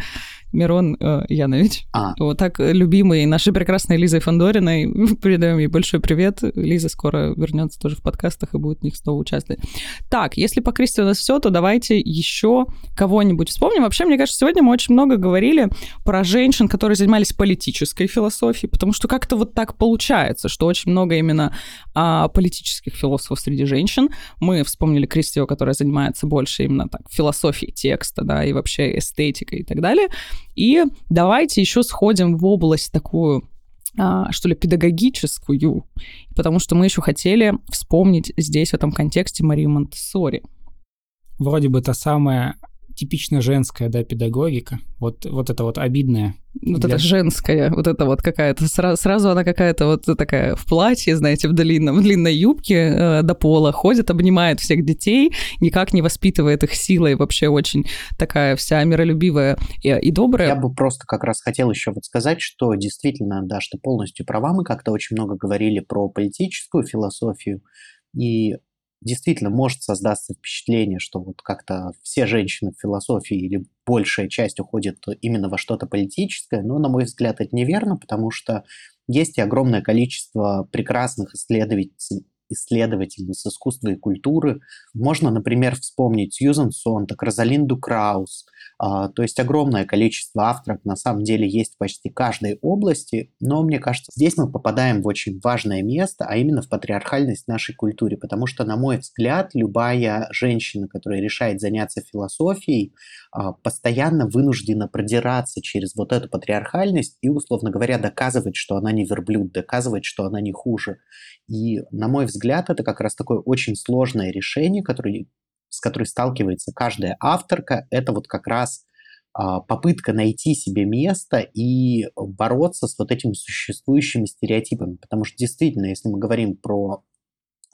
Мирон э, Янович.
А.
Вот так любимый нашей прекрасной Лизой Фандориной. Передаем ей большой привет. Лиза скоро вернется тоже в подкастах и будет в них снова участвовать. Так, если по Кристи у нас все, то давайте еще кого-нибудь вспомним. Вообще, мне кажется, сегодня мы очень много говорили про женщин, которые занимались политической философией, потому что как-то вот так получается, что очень много именно а, политических философов среди женщин. Мы вспомнили Кристио, которая занимается больше именно так философией текста, да, и вообще эстетикой и так далее. И давайте еще сходим в область такую а, что ли, педагогическую, потому что мы еще хотели вспомнить здесь, в этом контексте, Марию Монтессори.
Вроде бы та самая типично женская, да, педагогика, вот, вот это вот обидное.
Вот
для-
это женская, вот это вот какая-то, сразу, сразу она какая-то вот такая в платье, знаете, в длинном, в длинной юбке э, до пола, ходит, обнимает всех детей, никак не воспитывает их силой, вообще очень такая вся миролюбивая и, и добрая.
Я бы просто как раз хотел еще вот сказать, что действительно, да, что полностью права. Мы как-то очень много говорили про политическую философию, и действительно может создаться впечатление, что вот как-то все женщины в философии или большая часть уходит именно во что-то политическое, но, на мой взгляд, это неверно, потому что есть и огромное количество прекрасных исследователей, исследовательниц искусства и культуры. Можно, например, вспомнить Сьюзан Сонтак, Розалинду Краус, а, то есть огромное количество авторов на самом деле есть в почти каждой области, но мне кажется, здесь мы попадаем в очень важное место, а именно в патриархальность нашей культуре, потому что, на мой взгляд, любая женщина, которая решает заняться философией, постоянно вынуждена продираться через вот эту патриархальность и, условно говоря, доказывать, что она не верблюд, доказывать, что она не хуже. И, на мой взгляд, это как раз такое очень сложное решение, которое, с которой сталкивается каждая авторка. Это вот как раз а, попытка найти себе место и бороться с вот этими существующими стереотипами. Потому что действительно, если мы говорим про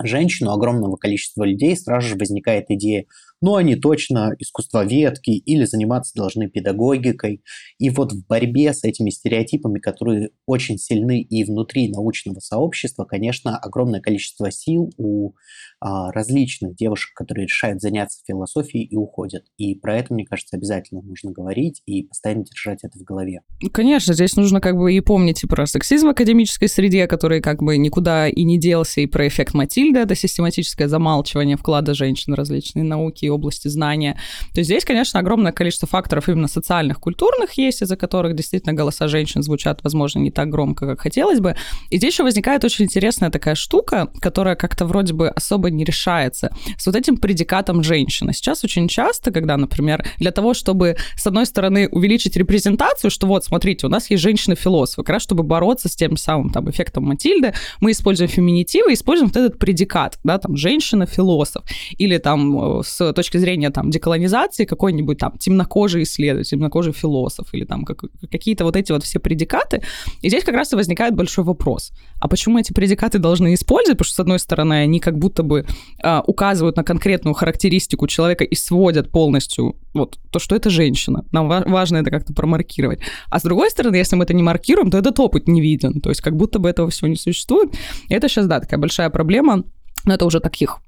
женщину огромного количества людей, сразу же возникает идея, ну, они точно искусствоведки или заниматься должны педагогикой. И вот в борьбе с этими стереотипами, которые очень сильны и внутри научного сообщества, конечно, огромное количество сил у а, различных девушек, которые решают заняться философией и уходят. И про это, мне кажется, обязательно нужно говорить и постоянно держать это в голове.
Ну, Конечно, здесь нужно как бы и помнить про сексизм в академической среде, который как бы никуда и не делся, и про эффект Матильды, это систематическое замалчивание вклада женщин в различные науки области знания. То есть здесь, конечно, огромное количество факторов именно социальных, культурных есть, из-за которых действительно голоса женщин звучат, возможно, не так громко, как хотелось бы. И здесь еще возникает очень интересная такая штука, которая как-то вроде бы особо не решается, с вот этим предикатом женщины. Сейчас очень часто, когда, например, для того, чтобы, с одной стороны, увеличить репрезентацию, что вот, смотрите, у нас есть женщины-философы, как раз чтобы бороться с тем самым там эффектом Матильды, мы используем феминитивы, используем вот этот предикат, да, там, женщина-философ, или там э, с точки зрения там деколонизации какой-нибудь там темнокожий исследователь, темнокожий философ, или там как, какие-то вот эти вот все предикаты. И здесь как раз и возникает большой вопрос. А почему эти предикаты должны использовать? Потому что, с одной стороны, они как будто бы э, указывают на конкретную характеристику человека и сводят полностью вот то, что это женщина. Нам ва- важно это как-то промаркировать. А с другой стороны, если мы это не маркируем, то этот опыт не виден. То есть как будто бы этого всего не существует. И это сейчас, да, такая большая проблема. Но это уже таких,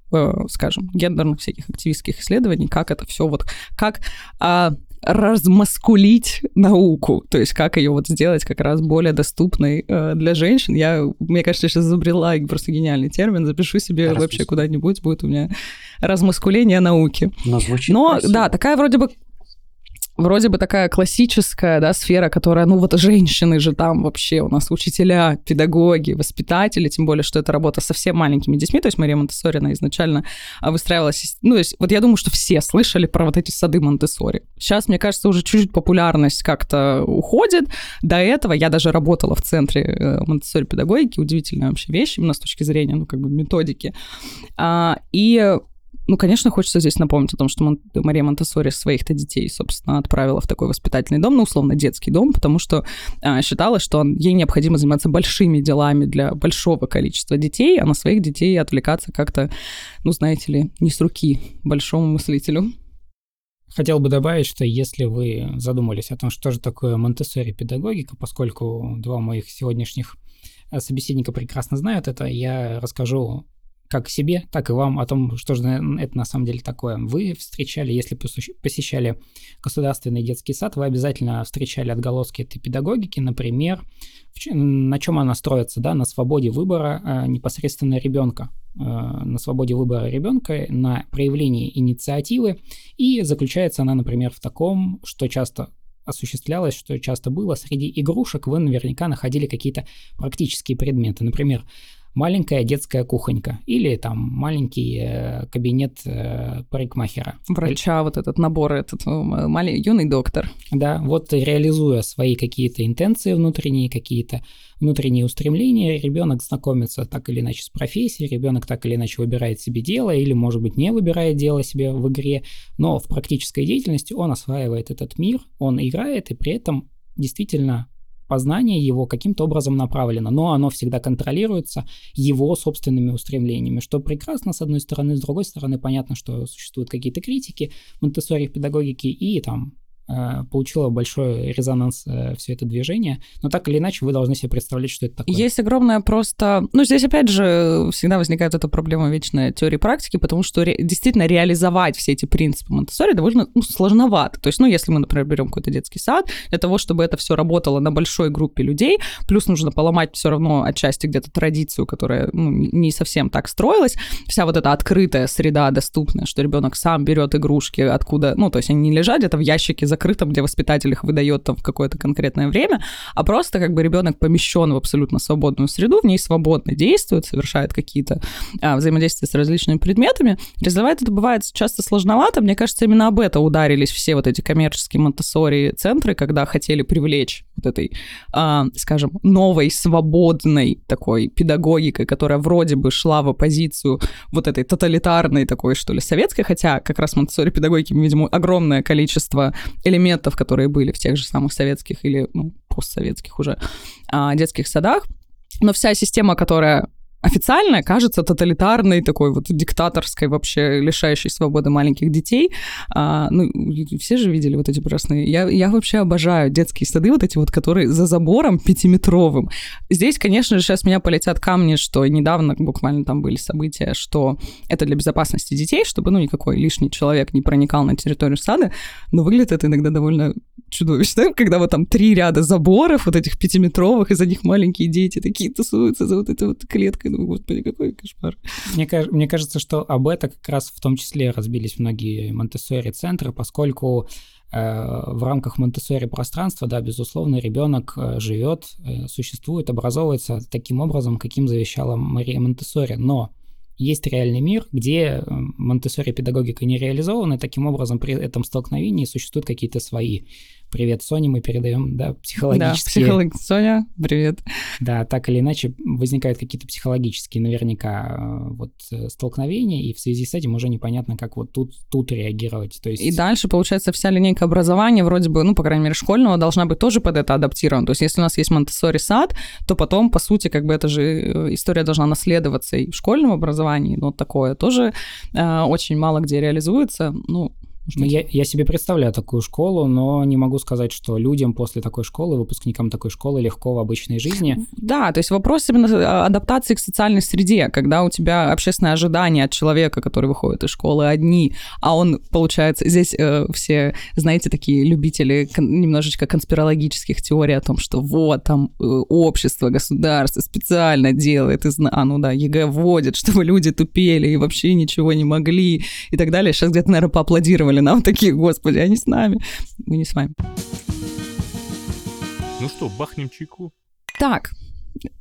скажем, гендерных всяких активистских исследований, как это все вот, как а, размаскулить науку, то есть как ее вот сделать как раз более доступной э, для женщин. Я, мне кажется, сейчас изобрела просто гениальный термин, запишу себе
Размас-
вообще куда-нибудь, будет у меня размаскуление науки.
Но звучит
Но,
красиво.
да, такая вроде бы вроде бы такая классическая, да, сфера, которая, ну вот женщины же там вообще у нас учителя, педагоги, воспитатели, тем более, что это работа со совсем маленькими детьми, то есть Мария Монтессори, она изначально а, выстраивалась, ну, то есть вот я думаю, что все слышали про вот эти сады Монтессори. Сейчас, мне кажется, уже чуть-чуть популярность как-то уходит. До этого я даже работала в центре э, Монтессори педагогики, удивительная вообще вещь, именно с точки зрения, ну, как бы методики. А, и ну, конечно, хочется здесь напомнить о том, что Мон- Мария Монтессори своих-то детей, собственно, отправила в такой воспитательный дом, ну, условно, детский дом, потому что а, считала, что он- ей необходимо заниматься большими делами для большого количества детей, а на своих детей отвлекаться как-то, ну, знаете ли, не с руки большому мыслителю.
Хотел бы добавить, что если вы задумались о том, что же такое Монтессори педагогика, поскольку два моих сегодняшних э, собеседника прекрасно знают это, я расскажу как себе, так и вам о том, что же это на самом деле такое. Вы встречали, если посещали государственный детский сад, вы обязательно встречали отголоски этой педагогики, например, на чем она строится, да, на свободе выбора э, непосредственно ребенка, э, на свободе выбора ребенка, на проявлении инициативы, и заключается она, например, в таком, что часто осуществлялось, что часто было, среди игрушек вы наверняка находили какие-то практические предметы. Например, маленькая детская кухонька или там маленький э, кабинет э, парикмахера.
Врача, вот этот набор, этот э, маленький юный доктор.
Да, вот реализуя свои какие-то интенции внутренние, какие-то внутренние устремления, ребенок знакомится так или иначе с профессией, ребенок так или иначе выбирает себе дело или, может быть, не выбирает дело себе в игре, но в практической деятельности он осваивает этот мир, он играет и при этом действительно познание его каким-то образом направлено, но оно всегда контролируется его собственными устремлениями, что прекрасно, с одной стороны, с другой стороны, понятно, что существуют какие-то критики Монтессори в педагогике и там получило большой резонанс э, все это движение, но так или иначе вы должны себе представлять, что это такое.
Есть огромное просто... Ну, здесь, опять же, всегда возникает эта проблема вечной теории практики, потому что ре... действительно реализовать все эти принципы монте довольно ну, сложновато. То есть, ну, если мы, например, берем какой-то детский сад, для того, чтобы это все работало на большой группе людей, плюс нужно поломать все равно отчасти где-то традицию, которая ну, не совсем так строилась, вся вот эта открытая среда доступная, что ребенок сам берет игрушки, откуда, ну, то есть они не лежат где-то в ящике закрытом, где воспитатель их выдает там в какое-то конкретное время, а просто как бы ребенок помещен в абсолютно свободную среду, в ней свободно действует, совершает какие-то а, взаимодействия с различными предметами. Реализовать это бывает часто сложновато. Мне кажется, именно об это ударились все вот эти коммерческие монтессори центры, когда хотели привлечь вот этой, а, скажем, новой, свободной такой педагогикой, которая вроде бы шла в оппозицию вот этой тоталитарной такой, что ли, советской, хотя как раз монтессори педагогики мы видим огромное количество элементов, которые были в тех же самых советских или ну, постсоветских уже а, детских садах. Но вся система, которая официально кажется тоталитарной, такой вот диктаторской вообще, лишающей свободы маленьких детей. А, ну, все же видели вот эти прекрасные... Я, я вообще обожаю детские сады, вот эти вот, которые за забором пятиметровым. Здесь, конечно же, сейчас меня полетят камни, что недавно буквально там были события, что это для безопасности детей, чтобы, ну, никакой лишний человек не проникал на территорию сада, но выглядит это иногда довольно чудовищно, когда вот там три ряда заборов, вот этих пятиметровых, и за них маленькие дети такие тусуются за вот этой вот клеткой думаю, господи, какой кошмар.
Мне, мне кажется, что об это как раз в том числе разбились многие монтессори центры, поскольку э, в рамках монтессори пространства, да, безусловно, ребенок э, живет, э, существует, образовывается таким образом, каким завещала Мария Монтессори. Но есть реальный мир, где монтессори педагогика не реализована, таким образом при этом столкновении существуют какие-то свои Привет, Соня, мы передаем, да, психологические...
Да, психолог... Соня, привет.
Да, так или иначе возникают какие-то психологические наверняка э, вот э, столкновения, и в связи с этим уже непонятно, как вот тут, тут реагировать. То есть...
И дальше, получается, вся линейка образования вроде бы, ну, по крайней мере, школьного должна быть тоже под это адаптирована. То есть если у нас есть монтессори сад, то потом, по сути, как бы эта же э, история должна наследоваться и в школьном образовании, но такое тоже э, очень мало где реализуется. Ну,
ну, я, я себе представляю такую школу, но не могу сказать, что людям после такой школы, выпускникам такой школы легко в обычной жизни.
Да, то есть вопрос именно а, адаптации к социальной среде, когда у тебя общественное ожидание от человека, который выходит из школы одни, а он, получается, здесь э, все, знаете, такие любители кон- немножечко конспирологических теорий о том, что вот там э, общество, государство специально делает, из, а ну да, ЕГЭ вводит, чтобы люди тупели и вообще ничего не могли и так далее. Сейчас где-то, наверное, поаплодировали аплодировали нам такие, господи, они с нами. Мы не с вами.
Ну что, бахнем чайку?
Так,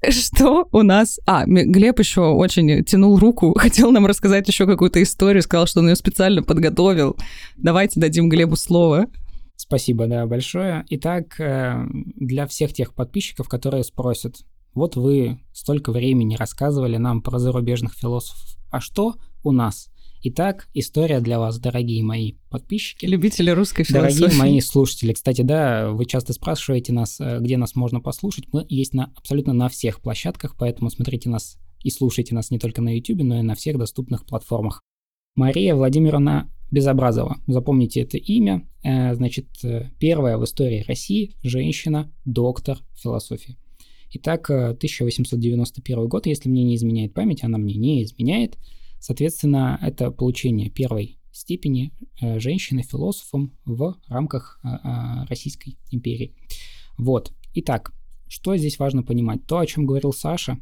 что у нас... А, Глеб еще очень тянул руку, хотел нам рассказать еще какую-то историю, сказал, что он ее специально подготовил. Давайте дадим Глебу слово.
Спасибо, да, большое. Итак, э, для всех тех подписчиков, которые спросят, вот вы столько времени рассказывали нам про зарубежных философов, а что у нас? Итак, история для вас, дорогие мои подписчики.
Любители русской философии.
Дорогие мои слушатели. Кстати, да, вы часто спрашиваете нас, э, где нас можно послушать. Мы есть на, абсолютно на всех площадках, поэтому смотрите нас и слушайте нас не только на YouTube, но и на всех доступных платформах. Мария Владимировна Безобразова. Запомните это имя. Э, значит, э, первая в истории России женщина, доктор философии. Итак, 1891 год, если мне не изменяет память, она мне не изменяет. Соответственно, это получение первой степени женщины-философом в рамках Российской империи. Вот. Итак, что здесь важно понимать? То, о чем говорил Саша,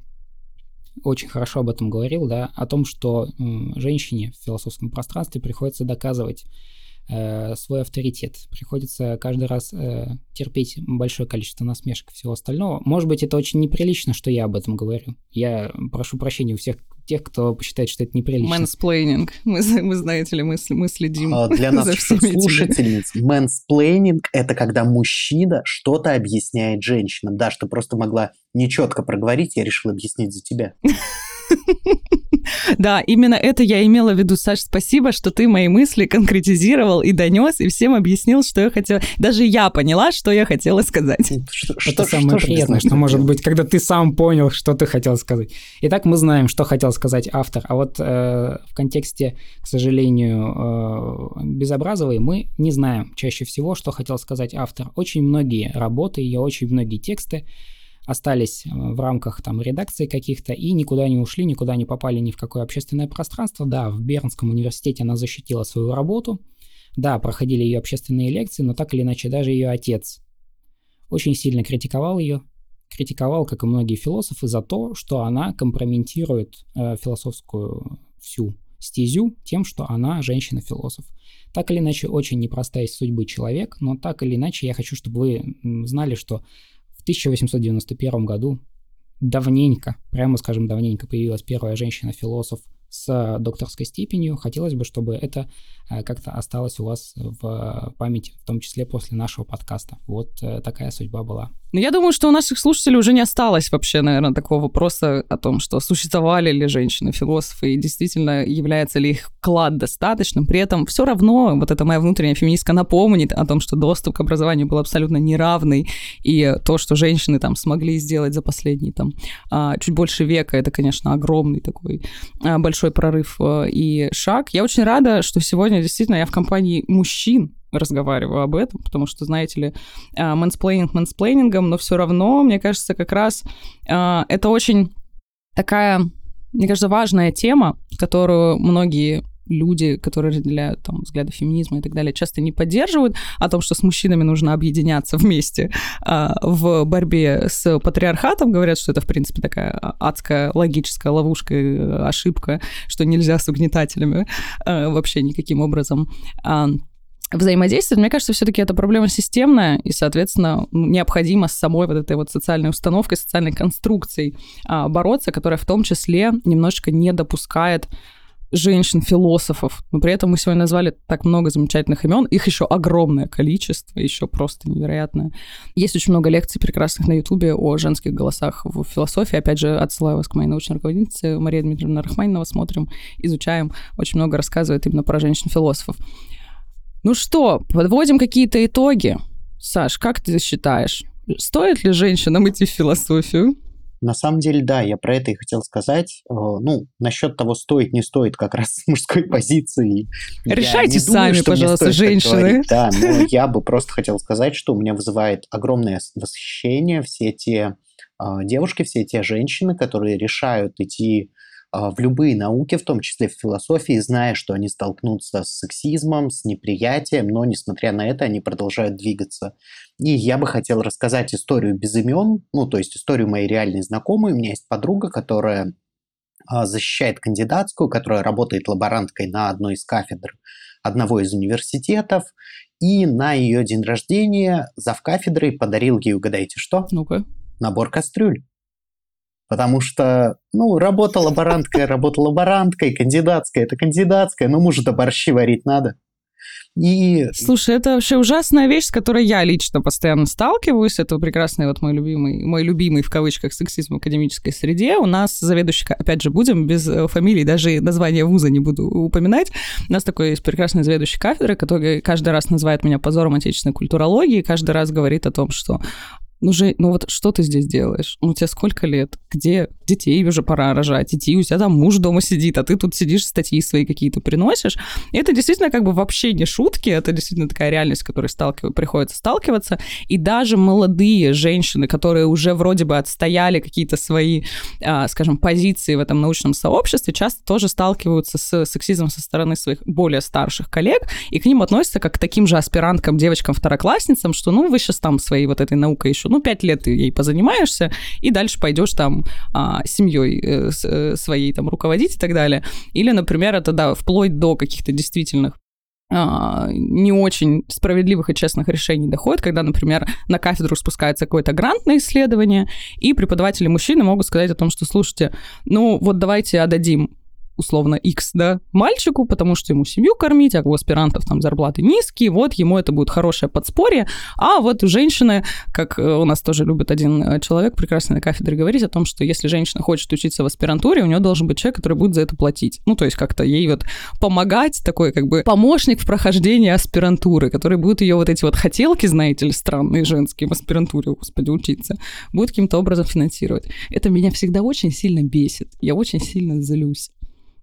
очень хорошо об этом говорил, да, о том, что женщине в философском пространстве приходится доказывать э, свой авторитет. Приходится каждый раз э, терпеть большое количество насмешек и всего остального. Может быть, это очень неприлично, что я об этом говорю. Я прошу прощения у всех тех, кто посчитает, что это неприлично.
Мэнсплейнинг. Мы, мы знаете ли, мы, мы следим
а, Для нас,
за всеми
слушательниц, мэнсплейнинг — это когда мужчина что-то объясняет женщинам. Да, что просто могла нечетко проговорить, я решил объяснить за тебя.
Да, именно это я имела в виду, Саш, спасибо, что ты мои мысли конкретизировал и донес, и всем объяснил, что я хотела. Даже я поняла, что я хотела сказать.
Что, это что, самое что приятное, что может быть, когда ты сам понял, что ты хотел сказать. Итак, мы знаем, что хотел сказать автор, а вот э, в контексте, к сожалению, э, Безобразовой мы не знаем чаще всего, что хотел сказать автор. Очень многие работы, ее очень многие тексты остались э, в рамках там редакции каких-то и никуда не ушли, никуда не попали ни в какое общественное пространство. Да, в Бернском университете она защитила свою работу, да, проходили ее общественные лекции, но так или иначе даже ее отец очень сильно критиковал ее, критиковал, как и многие философы, за то, что она компрометирует э, философскую всю стезю тем, что она женщина-философ. Так или иначе, очень непростая судьбы человек, но так или иначе я хочу, чтобы вы знали, что в 1891 году давненько, прямо скажем давненько, появилась первая женщина-философ с докторской степенью. Хотелось бы, чтобы это э, как-то осталось у вас в памяти, в том числе после нашего подкаста. Вот э, такая судьба была.
Ну, я думаю, что у наших слушателей уже не осталось вообще, наверное, такого вопроса о том, что существовали ли женщины-философы и действительно является ли их вклад достаточным. При этом все равно вот эта моя внутренняя феминистка напомнит о том, что доступ к образованию был абсолютно неравный, и то, что женщины там смогли сделать за последние там а, чуть больше века, это, конечно, огромный такой а, большой прорыв а, и шаг. Я очень рада, что сегодня действительно я в компании мужчин, разговариваю об этом, потому что, знаете ли, мэнсплейнинг мэнсплейнингом, но все равно, мне кажется, как раз а, это очень такая, мне кажется, важная тема, которую многие люди, которые разделяют там, взгляды феминизма и так далее, часто не поддерживают, о том, что с мужчинами нужно объединяться вместе а, в борьбе с патриархатом, говорят, что это, в принципе, такая адская логическая ловушка, э, ошибка, что нельзя с угнетателями а, вообще никаким образом а, взаимодействовать, мне кажется, все-таки эта проблема системная, и, соответственно, необходимо с самой вот этой вот социальной установкой, социальной конструкцией а, бороться, которая в том числе немножечко не допускает женщин-философов. Но при этом мы сегодня назвали так много замечательных имен. Их еще огромное количество, еще просто невероятное. Есть очень много лекций прекрасных на Ютубе о женских голосах в философии. Опять же, отсылаю вас к моей научной руководительнице Марии Дмитриевне Рахманинова. Смотрим, изучаем. Очень много рассказывает именно про женщин-философов. Ну что, подводим какие-то итоги. Саш, как ты считаешь, стоит ли женщинам идти в философию?
На самом деле, да, я про это и хотел сказать. Э, ну, насчет того, стоит, не стоит, как раз с мужской позиции.
Решайте сами, думаю, пожалуйста, женщины.
Да, но я бы просто хотел сказать, что у меня вызывает огромное восхищение все те э, девушки, все те женщины, которые решают идти в любые науки, в том числе в философии, зная, что они столкнутся с сексизмом, с неприятием, но, несмотря на это, они продолжают двигаться. И я бы хотел рассказать историю без имен, ну, то есть историю моей реальной знакомой. У меня есть подруга, которая а, защищает кандидатскую, которая работает лаборанткой на одной из кафедр одного из университетов, и на ее день рождения зав кафедрой подарил ей, угадайте что?
Ну-ка.
Набор кастрюль. Потому что, ну, работа лаборанткой, работа лаборанткой, кандидатская, это кандидатская, но мужу-то борщи варить надо.
И... Слушай, это вообще ужасная вещь, с которой я лично постоянно сталкиваюсь. Это прекрасный вот мой любимый, мой любимый в кавычках сексизм в академической среде. У нас заведующий, опять же, будем без э, фамилии, даже название вуза не буду упоминать. У нас такой есть прекрасный заведующий кафедры, который каждый раз называет меня позором отечественной культурологии, каждый раз говорит о том, что ну, же, ну вот что ты здесь делаешь? Ну, тебе сколько лет? Где, детей уже пора рожать, детей, у тебя там муж дома сидит, а ты тут сидишь, статьи свои какие-то приносишь. И это действительно как бы вообще не шутки, это действительно такая реальность, с которой сталкив... приходится сталкиваться. И даже молодые женщины, которые уже вроде бы отстояли какие-то свои, а, скажем, позиции в этом научном сообществе, часто тоже сталкиваются с сексизмом со стороны своих более старших коллег, и к ним относятся как к таким же аспиранткам, девочкам-второклассницам, что ну вы сейчас там своей вот этой наукой еще, ну пять лет ты ей позанимаешься, и дальше пойдешь там а, семьей э, э, своей там руководить и так далее. Или, например, это, да, вплоть до каких-то действительных а, не очень справедливых и честных решений доходит, когда, например, на кафедру спускается какой-то грант на исследование, и преподаватели мужчины могут сказать о том, что, слушайте, ну вот давайте отдадим условно X, да, мальчику, потому что ему семью кормить, а у аспирантов там зарплаты низкие, вот ему это будет хорошее подспорье, а вот у женщины, как э, у нас тоже любит один э, человек прекрасно на кафедре говорить о том, что если женщина хочет учиться в аспирантуре, у нее должен быть человек, который будет за это платить. Ну, то есть как-то ей вот помогать, такой как бы помощник в прохождении аспирантуры, который будет ее вот эти вот хотелки, знаете ли, странные женские в аспирантуре, господи, учиться, будет каким-то образом финансировать. Это меня всегда очень сильно бесит. Я очень сильно злюсь.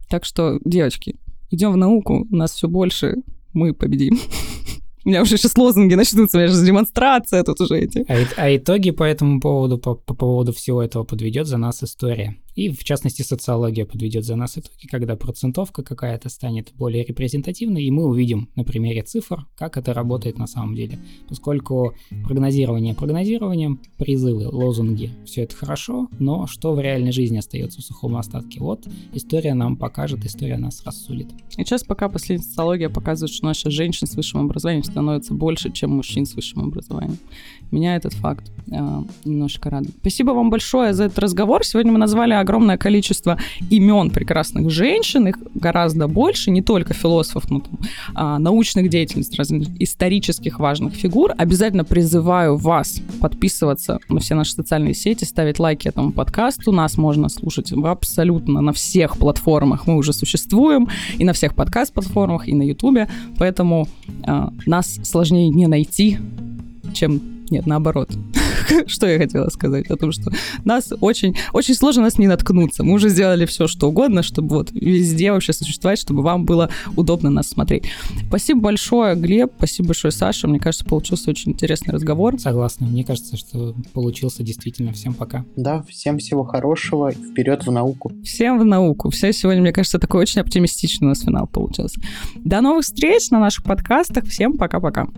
Так что, девочки, идем в науку, нас все больше, мы победим. У меня уже сейчас лозунги начнутся, у меня же демонстрация тут уже эти.
А, а итоги по этому поводу, по, по поводу всего этого подведет за нас история. И, в частности, социология подведет за нас итоги, когда процентовка какая-то станет более репрезентативной, и мы увидим на примере цифр, как это работает на самом деле. Поскольку прогнозирование прогнозированием, призывы, лозунги, все это хорошо, но что в реальной жизни остается в сухом остатке? Вот история нам покажет, история нас рассудит.
И сейчас пока последняя социология показывает, что наши женщин с высшим образованием становится больше, чем мужчин с высшим образованием. Меня этот факт э, немножко радует. Спасибо вам большое за этот разговор. Сегодня мы назвали огромное количество имен прекрасных женщин, их гораздо больше, не только философов, но там, а, научных деятелей, разных исторических важных фигур. Обязательно призываю вас подписываться на все наши социальные сети, ставить лайки этому подкасту. Нас можно слушать абсолютно на всех платформах. Мы уже существуем и на всех подкаст-платформах, и на Ютубе. Поэтому а, нас сложнее не найти, чем нет, наоборот. что я хотела сказать? О том, что нас очень, очень сложно нас не наткнуться. Мы уже сделали все, что угодно, чтобы вот везде вообще существовать, чтобы вам было удобно нас смотреть. Спасибо большое, Глеб. Спасибо большое, Саша. Мне кажется, получился очень интересный разговор.
Согласна. Мне кажется, что получился действительно. Всем пока.
Да, всем всего хорошего. Вперед в науку.
Всем в науку. Все сегодня, мне кажется, такой очень оптимистичный у нас финал получился. До новых встреч на наших подкастах. Всем пока-пока.